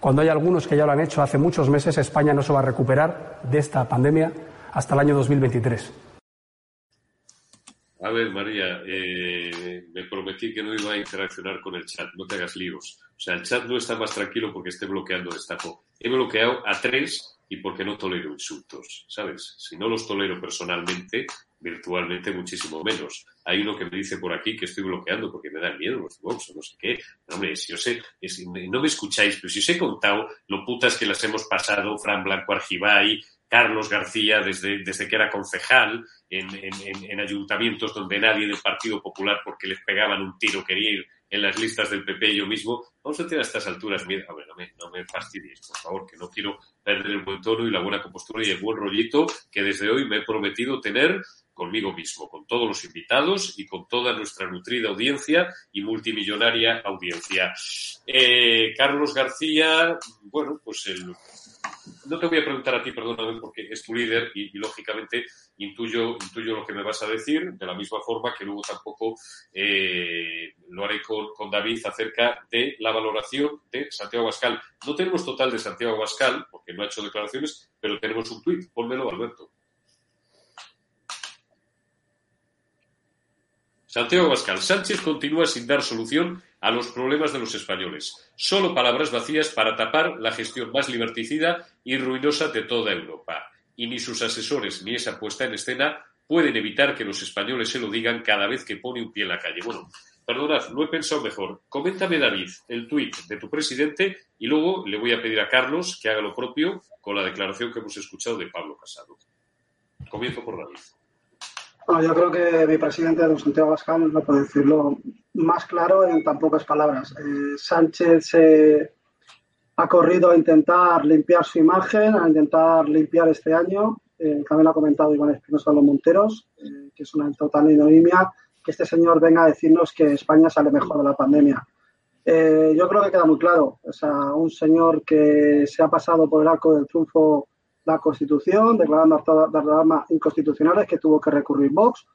H: Cuando hay algunos que ya lo han hecho hace muchos meses, España no se va a recuperar de esta pandemia hasta el año 2023.
A: A ver, María, eh, me prometí que no iba a interaccionar con el chat, no te hagas líos. O sea, el chat no está más tranquilo porque esté bloqueando destapo. He bloqueado a tres y porque no tolero insultos, ¿sabes? Si no los tolero personalmente, virtualmente muchísimo menos. Hay uno que me dice por aquí que estoy bloqueando porque me da miedo los o no sé qué. hombre, si yo sé, no me escucháis, pero si os he contado lo putas que las hemos pasado, Fran Blanco Argibay, Carlos García desde, desde que era concejal en, en, ayuntamientos donde nadie del Partido Popular, porque les pegaban un tiro, quería ir en las listas del PP yo mismo. Vamos a tener a estas alturas miedo. A no me, no me fastidies, por favor, que no quiero perder el buen tono y la buena compostura y el buen rollito que desde hoy me he prometido tener conmigo mismo, con todos los invitados y con toda nuestra nutrida audiencia y multimillonaria audiencia. Eh, Carlos García, bueno, pues el no te voy a preguntar a ti, perdóname, porque es tu líder y, lógicamente intuyo, intuyo lo que me vas a decir, de la misma forma que luego tampoco eh, lo haré con, David acerca de la valoración de Santiago Abascal. No tenemos total de Santiago Abascal, porque no ha hecho declaraciones, pero tenemos un tuit. Pónmelo, Alberto. Santiago Abascal. Sánchez continúa sin dar solución a los problemas de los españoles. Solo palabras vacías para tapar la gestión más liberticida y ruinosa de toda Europa. Y ni sus asesores ni esa puesta en escena pueden evitar que los españoles se lo digan cada vez que pone un pie en la calle. Bueno, perdonad, lo he pensado mejor. Coméntame, David, el tuit de tu presidente y luego le voy a pedir a Carlos que haga lo propio con la declaración que hemos escuchado de Pablo Casado. Comienzo por David
F: yo creo que mi presidente, don Santiago Abascal, no puede decirlo más claro en tan pocas palabras. Eh, Sánchez ha corrido a intentar limpiar su imagen, a intentar limpiar este año. Eh, también ha comentado Iván Espinosa de los Monteros, eh, que es una total ignominia que este señor venga a decirnos que España sale mejor de la pandemia. yo creo que queda muy claro. O sea, un señor que se ha pasado por el arco del triunfo la Constitución, declarando las armas inconstitucionales que tuvo que recurrir Vox.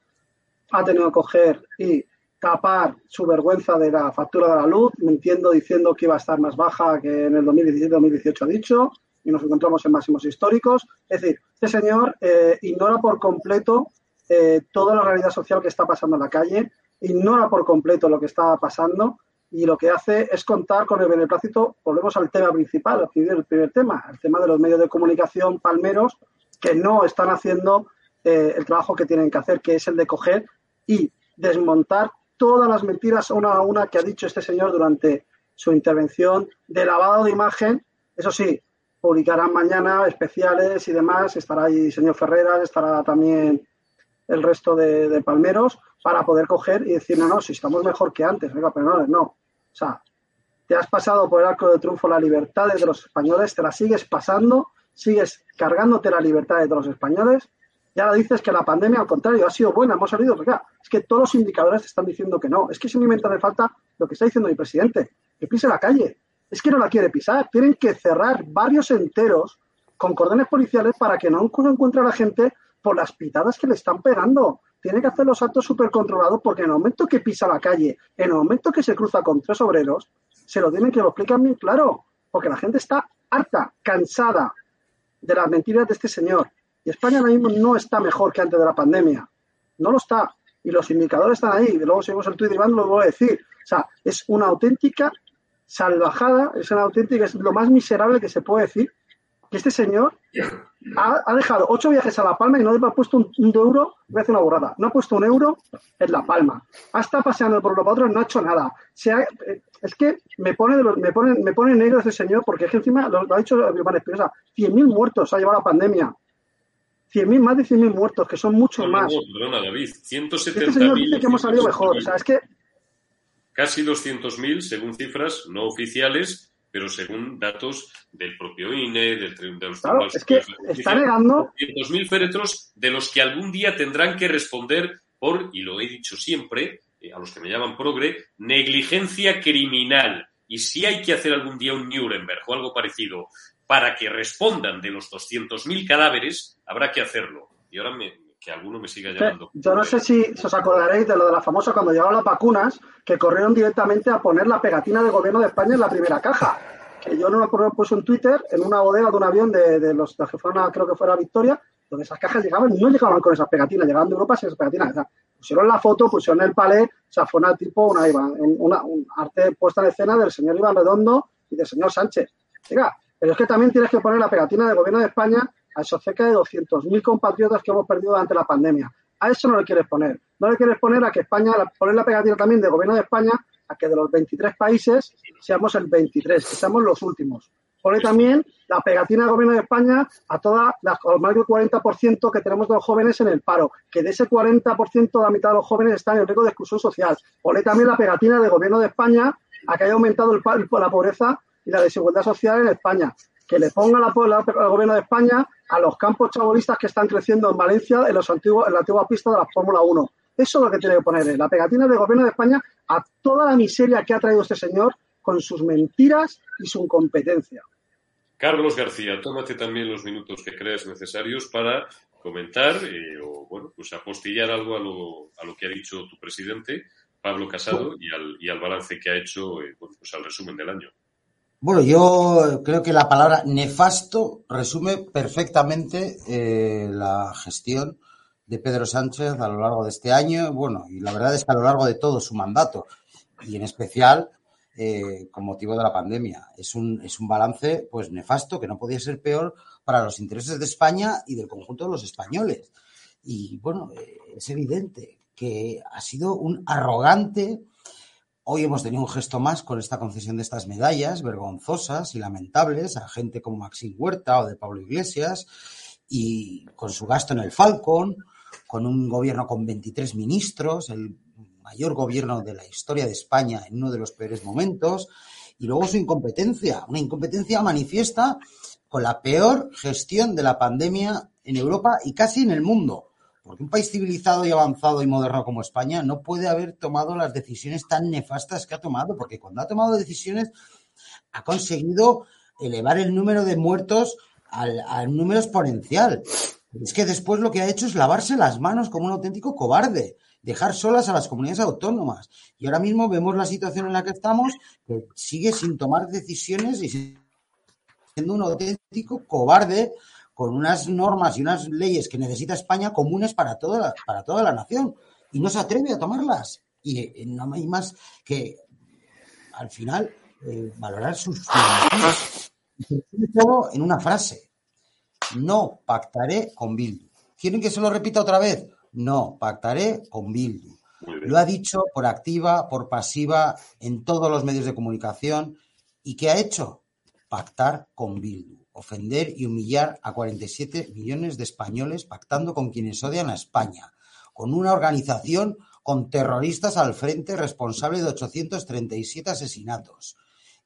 F: Ha tenido que coger y tapar su vergüenza de la factura de la luz, mintiendo diciendo que iba a estar más baja que en el 2017-2018 ha dicho, y nos encontramos en máximos históricos. Es decir, este señor eh, ignora por completo eh, toda la realidad social que está pasando en la calle, ignora por completo lo que está pasando y lo que hace es contar con el beneplácito, volvemos al tema principal, el primer tema, el tema de los medios de comunicación palmeros que no están haciendo eh, el trabajo que tienen que hacer, que es el de coger y desmontar todas las mentiras una a una que ha dicho este señor durante su intervención de lavado de imagen. Eso sí, publicarán mañana especiales y demás, estará ahí señor Ferreras, estará también el resto de, palmeros para poder coger y decir, no, no, si estamos mejor que antes, venga, pero no, o sea, te has pasado por el arco de triunfo la libertad de los españoles, te la sigues pasando, sigues cargándote la libertad de los españoles y ahora dices que la pandemia, al contrario, ha sido buena, hemos salido, pero es que todos los indicadores están diciendo que no. Es que simplemente hace falta lo que está diciendo mi presidente, que pise la calle. Es que no la quiere pisar. Tienen que cerrar barrios enteros con cordones policiales para que no encuentre a la gente por las pitadas que le están pegando tiene que hacer los actos súper controlados porque en el momento que pisa la calle, en el momento que se cruza con tres obreros, se lo tienen que lo explican bien claro, porque la gente está harta, cansada de las mentiras de este señor. Y España ahora mismo no está mejor que antes de la pandemia. No lo está. Y los indicadores están ahí. Y luego seguimos el tuit de Iván, lo voy a decir. O sea, es una auténtica salvajada, es una auténtica, es lo más miserable que se puede decir que este señor ha, dejado ocho viajes a La Palma y no ha puesto un, euro, voy a hacer una borrada, no ha puesto un euro en La Palma. Ha estado paseando por los otros, no ha hecho nada. Eh, es que me pone, me, pone, me pone negro ese señor porque es que encima, lo, ha dicho Iván Espinosa, 100.000 muertos ha llevado la pandemia. 100.000, más de 100.000 muertos, que son muchos más.
A: Perdona, David, 170.000.
F: Este señor dice que hemos salido mejor. O sea, es que
A: Casi 200.000 según cifras no oficiales, pero según datos del propio INE, del, de los
F: claro, es que está negando
A: 200.000 féretros de los que algún día tendrán que responder por, y lo he dicho siempre, eh, a los que me llaman progre, negligencia criminal. Y si hay que hacer algún día un Nuremberg o algo parecido para que respondan de los 200.000 cadáveres, habrá que hacerlo. Y ahora me, que alguno me siga llamando.
F: Yo no sé si, os acordaréis de lo de la famosa cuando llegaron las vacunas, que corrieron directamente a poner la pegatina del gobierno de España en la primera caja. Que yo no acuerdo, puse en Twitter, en una bodega de un avión de, los que fueron creo que fuera Victoria, donde esas cajas llegaban no llegaban con esas pegatinas, llegaban de Europa sin esas pegatinas. pusieron la foto, pusieron el palé, o sea, fue una tipo, una, una, un arte puesta en escena del señor Iván Redondo y del señor Sánchez. Diga, pero es que también tienes que poner la pegatina del gobierno de España a esos cerca de 200.000 compatriotas que hemos perdido durante la pandemia. A eso no le quieres poner. No le quieres poner a que España, poner la pegatina también del gobierno de España, a que de los 23 países seamos el 23, que seamos los últimos. Pone también la pegatina del gobierno de España a toda la, al más del 40% que tenemos de los jóvenes en el paro, que de ese 40% la mitad de los jóvenes están en riesgo de exclusión social. Pone también la pegatina del gobierno de España a que haya aumentado el, la pobreza y la desigualdad social en España. Que le ponga la, al gobierno de España a los campos chabolistas que están creciendo en Valencia en, los antiguos, en la antigua pista de la Fórmula 1. Eso es lo que tiene que poner la pegatina del gobierno de España a toda la miseria que ha traído este señor con sus mentiras y su incompetencia.
A: Carlos García, tómate también los minutos que creas necesarios para comentar eh, o, bueno, pues apostillar algo a lo, a lo que ha dicho tu presidente, Pablo Casado, y al, y al balance que ha hecho, eh, pues al resumen del año.
E: Bueno, yo creo que la palabra nefasto resume perfectamente eh, la gestión de Pedro Sánchez a lo largo de este año, bueno, y la verdad es que a lo largo de todo su mandato, y en especial eh, con motivo de la pandemia. Es un, es un balance pues nefasto que no podía ser peor para los intereses de España y del conjunto de los españoles. Y bueno, eh, es evidente que ha sido un arrogante Hoy hemos tenido un gesto más con esta concesión de estas medallas vergonzosas y lamentables a gente como Maxim Huerta o de Pablo Iglesias y con su gasto en el Falcon, con un gobierno con 23 ministros, el mayor gobierno de la historia de España en uno de los peores momentos, y luego su incompetencia, una incompetencia manifiesta con la peor gestión de la pandemia en Europa y casi en el mundo. Porque un país civilizado y avanzado y moderno como España no puede haber tomado las decisiones tan nefastas que ha tomado, porque cuando ha tomado decisiones ha conseguido elevar el número de muertos al, número exponencial. Es que después lo que ha hecho es lavarse las manos como un auténtico cobarde, dejar solas a las comunidades autónomas. Y ahora mismo vemos la situación en la que estamos, que sigue sin tomar decisiones y siendo un auténtico cobarde con unas normas y unas leyes que necesita España comunes para toda la, para toda la nación y no se atreve a tomarlas. Y eh, no hay más que al final eh, valorar sus todo en una frase. No pactaré con Bildu. ¿Quieren que se lo repita otra vez? No pactaré con Bildu. Lo ha dicho por activa, por pasiva, en todos los medios de comunicación. ¿Y qué ha hecho? Pactar con Bildu ofender y humillar a 47 millones de españoles pactando con quienes odian a España, con una organización con terroristas al frente responsable de 837 asesinatos.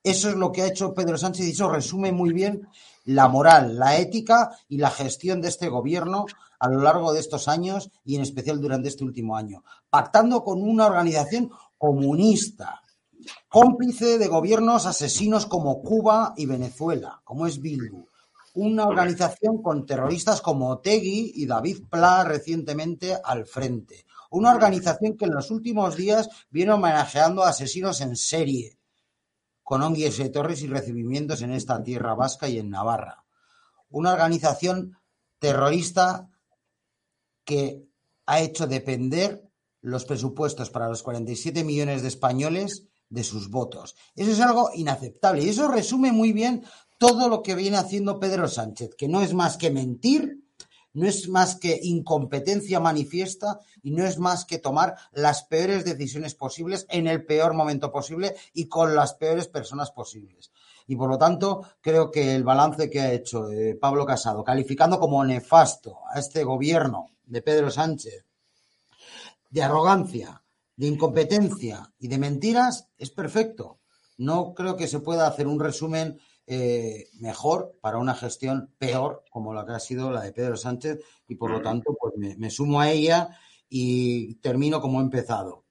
E: Eso es lo que ha hecho Pedro Sánchez y eso resume muy bien la moral, la ética y la gestión de este gobierno a lo largo de estos años y en especial durante este último año, pactando con una organización comunista, cómplice de gobiernos asesinos como Cuba y Venezuela, como es Bildu. Una organización con terroristas como Tegui y David Pla recientemente al frente. Una organización que en los últimos días viene homenajeando a asesinos en serie, con onguies de torres y recibimientos en esta tierra vasca y en Navarra. Una organización terrorista que ha hecho depender los presupuestos para los 47 millones de españoles de sus votos. Eso es algo inaceptable y eso resume muy bien todo lo que viene haciendo Pedro Sánchez, que no es más que mentir, no es más que incompetencia manifiesta y no es más que tomar las peores decisiones posibles en el peor momento posible y con las peores personas posibles. Y por lo tanto, creo que el balance que ha hecho eh, Pablo Casado, calificando como nefasto a este gobierno de Pedro Sánchez, de arrogancia, de incompetencia y de mentiras es perfecto. No creo que se pueda hacer un resumen eh, mejor para una gestión peor como la que ha sido la de Pedro Sánchez y por lo tanto pues me, me sumo a ella y termino como he empezado.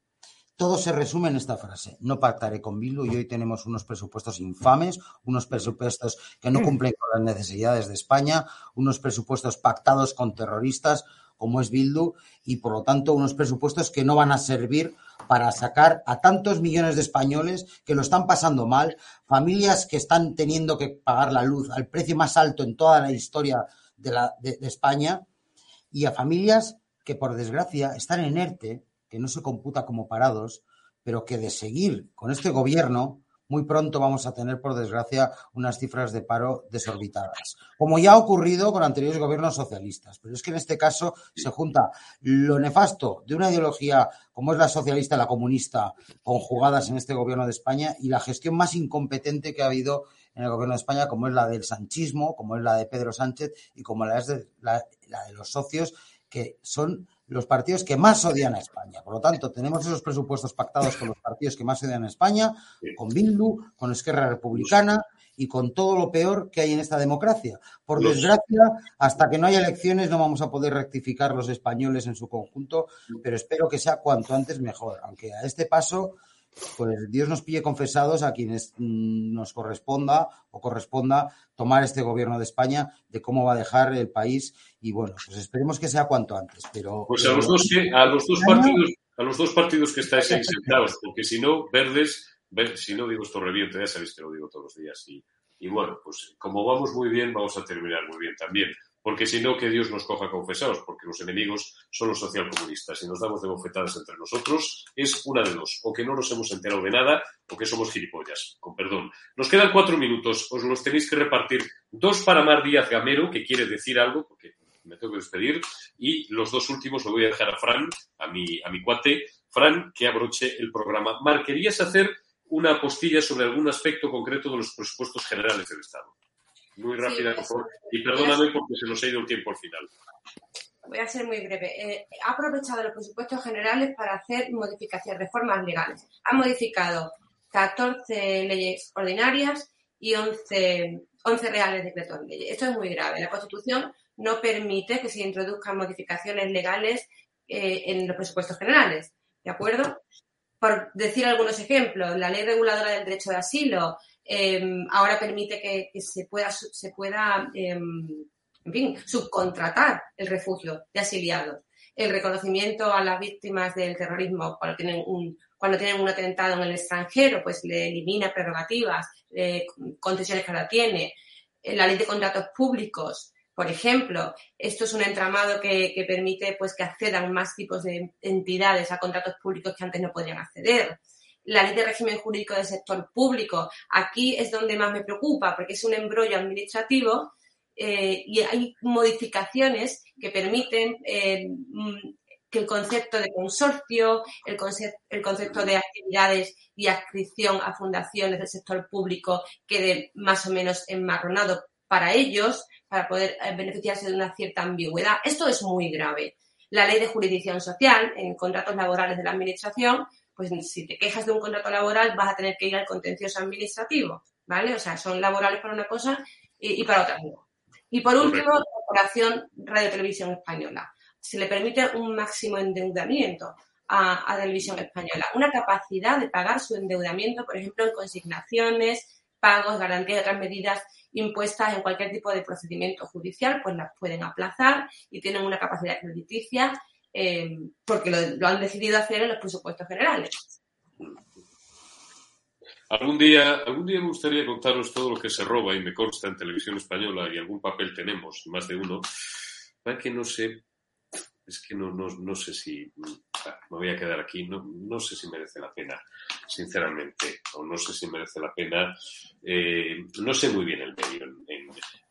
E: Todo se resume en esta frase. No pactaré con Bildu y hoy tenemos unos presupuestos infames, unos presupuestos que no cumplen con las necesidades de España, unos presupuestos pactados con terroristas como es Bildu y por lo tanto unos presupuestos que no van a servir para sacar a tantos millones de españoles que lo están pasando mal, familias que están teniendo que pagar la luz al precio más alto en toda la historia de, España y a familias que por desgracia están en ERTE que no se computa como parados, pero que de seguir con este gobierno, muy pronto vamos a tener, por desgracia, unas cifras de paro desorbitadas, como ya ha ocurrido con anteriores gobiernos socialistas. Pero es que en este caso se junta lo nefasto de una ideología como es la socialista, la comunista, conjugadas en este gobierno de España, y la gestión más incompetente que ha habido en el gobierno de España, como es la del sanchismo, como es la de Pedro Sánchez y como la, es de, la, la de los socios que son los partidos que más odian a España. Por lo tanto, tenemos esos presupuestos pactados con los partidos que más odian a España, con Bildu, con Esquerra Republicana y con todo lo peor que hay en esta democracia. Por desgracia, hasta que no haya elecciones no vamos a poder rectificar los españoles en su conjunto, pero espero que sea cuanto antes mejor, aunque a este paso pues Dios nos pille confesados a quienes mm, nos corresponda o corresponda tomar este gobierno de España de cómo va a dejar el país y bueno, pues esperemos que sea cuanto antes. Pero
A: pues a los dos, a los dos partidos, a los dos partidos que estáis ahí sentados, porque si no, verdes, ver, si no digo esto reviento, ya sabéis que lo digo todos los días y, y bueno, pues como vamos muy bien, vamos a terminar muy bien también porque si no, que Dios nos coja confesados, porque los enemigos son los socialcomunistas y nos damos de bofetadas entre nosotros, es una de dos, o que no nos hemos enterado de nada, o que somos gilipollas, con perdón. Nos quedan cuatro minutos, os los tenéis que repartir. Dos para Mar Díaz Gamero, que quiere decir algo, porque me tengo que despedir, y los dos últimos lo voy a dejar a Fran, a mi, a mi cuate, Fran, que abroche el programa. Mar, ¿querías hacer una postilla sobre algún aspecto concreto de los presupuestos generales del Estado? Muy rápida, sí, por. Y perdóname porque se nos ha ido el tiempo al final.
G: Voy a ser muy breve. Eh, ha aprovechado los presupuestos generales para hacer modificaciones, reformas legales. Ha modificado 14 leyes ordinarias y 11, 11 reales decretos de ley. Esto es muy grave. La Constitución no permite que se introduzcan modificaciones legales eh, en los presupuestos generales. ¿De acuerdo? Por decir algunos ejemplos, la ley reguladora del derecho de asilo, eh, ahora permite que, se pueda, se pueda eh, fin, subcontratar el refugio de asiliados. El reconocimiento a las víctimas del terrorismo cuando tienen un, cuando tienen un atentado en el extranjero, pues le elimina prerrogativas, eh, concesiones que ahora tiene. La ley de contratos públicos, por ejemplo, esto es un entramado que, que, permite pues, que accedan más tipos de entidades a contratos públicos que antes no podían acceder la ley de régimen jurídico del sector público. Aquí es donde más me preocupa, porque es un embrollo administrativo eh, y hay modificaciones que permiten eh, que el concepto de consorcio, el, concepto, el concepto de actividades y adscripción a fundaciones del sector público quede más o menos enmarronado para ellos, para poder eh, beneficiarse de una cierta ambigüedad. Esto es muy grave. La ley de jurisdicción social en contratos laborales de la Administración pues si te quejas de un contrato laboral vas a tener que ir al contencioso administrativo, ¿vale? O sea, son laborales para una cosa y, y para otra no. Y por último, la Corporación Radio Televisión Española. Se le permite un máximo endeudamiento a, a Televisión Española, una capacidad de pagar su endeudamiento, por ejemplo, en consignaciones, pagos, garantías y otras medidas impuestas en cualquier tipo de procedimiento judicial, pues las pueden aplazar y tienen una capacidad crediticia eh, porque lo, lo, han decidido hacer en los presupuestos generales.
A: Algún día, algún día me gustaría contaros todo lo que se roba y me consta en televisión española y algún papel tenemos, más de uno. para que no sé, es que no, no, no sé si me voy a quedar aquí, no, no, sé si merece la pena, sinceramente, o no sé si merece la pena, eh, no sé muy bien el medio en, en,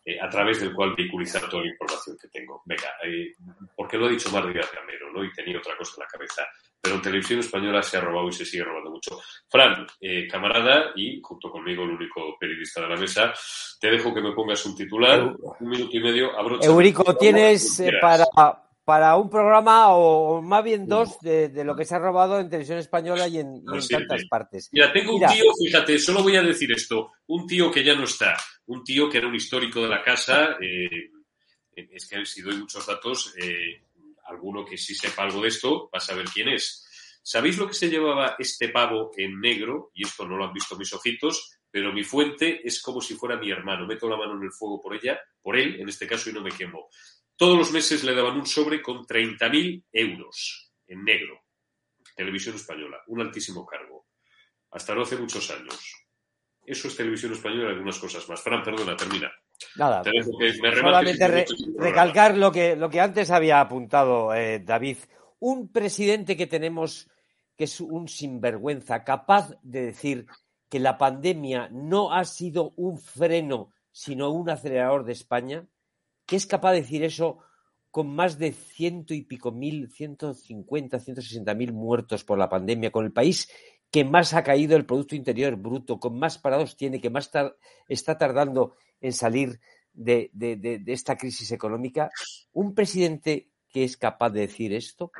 A: eh, a través del cual vehiculizar toda la información que tengo. Venga, eh, porque lo ha dicho Mar Díaz Gamero, ¿no? Y tenía otra cosa en la cabeza. Pero en televisión española se ha robado y se sigue robando mucho. Fran, eh, camarada y junto conmigo el único periodista de la mesa, te dejo que me pongas un titular, un minuto y medio.
D: Abrocha Eurico, tienes para, para un programa o, más bien dos de, lo que se ha robado en televisión española y en, tantas partes.
A: Mira, tengo un tío, fíjate, solo voy a decir esto, un tío que ya no está, un tío que era un histórico de la casa, eh, es que si doy muchos datos, eh, alguno que sí sepa algo de esto va a saber quién es. ¿Sabéis lo que se llevaba este pavo en negro? Y esto no lo han visto mis ojitos, pero mi fuente es como si fuera mi hermano. Meto la mano en el fuego por ella, por él, en este caso, y no me quemo. Todos los meses le daban un sobre con 30.000 euros en negro. Televisión española, un altísimo cargo. Hasta no hace muchos años. Eso es televisión española y algunas cosas más. Fran, perdona, termina.
D: Nada, solamente recalcar lo que, lo que antes había apuntado eh, David. Un presidente que tenemos que es un sinvergüenza, capaz de decir que la pandemia no ha sido un freno, sino un acelerador de España, que es capaz de decir eso con más de ciento y pico mil, ciento cincuenta, ciento sesenta mil muertos por la pandemia, con el país que más ha caído el Producto Interior Bruto, con más parados tiene, que más está tardando en salir de, de, esta crisis económica, un presidente que es capaz de decir esto,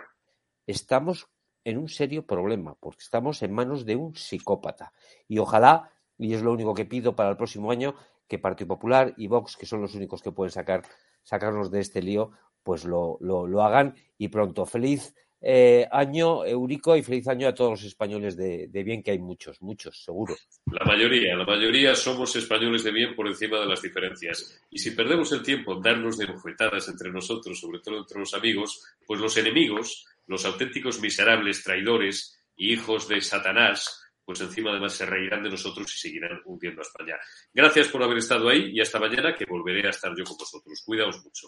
D: estamos en un serio problema, porque estamos en manos de un psicópata. Y ojalá, y es lo único que pido para el próximo año, que Partido Popular y Vox, que son los únicos que pueden sacar, sacarnos de este lío, pues lo, lo, hagan y pronto. Feliz eh, año, Eurico, y feliz año a todos los españoles de, bien, que hay muchos, muchos, seguro.
A: La mayoría, la mayoría somos españoles de bien por encima de las diferencias. Y si perdemos el tiempo en darnos de bofetadas entre nosotros, sobre todo entre los amigos, pues los enemigos, los auténticos miserables, traidores hijos de Satanás, pues encima además se reirán de nosotros y seguirán hundiendo a España. Gracias por haber estado ahí y hasta mañana que volveré a estar yo con vosotros. Cuidaos mucho.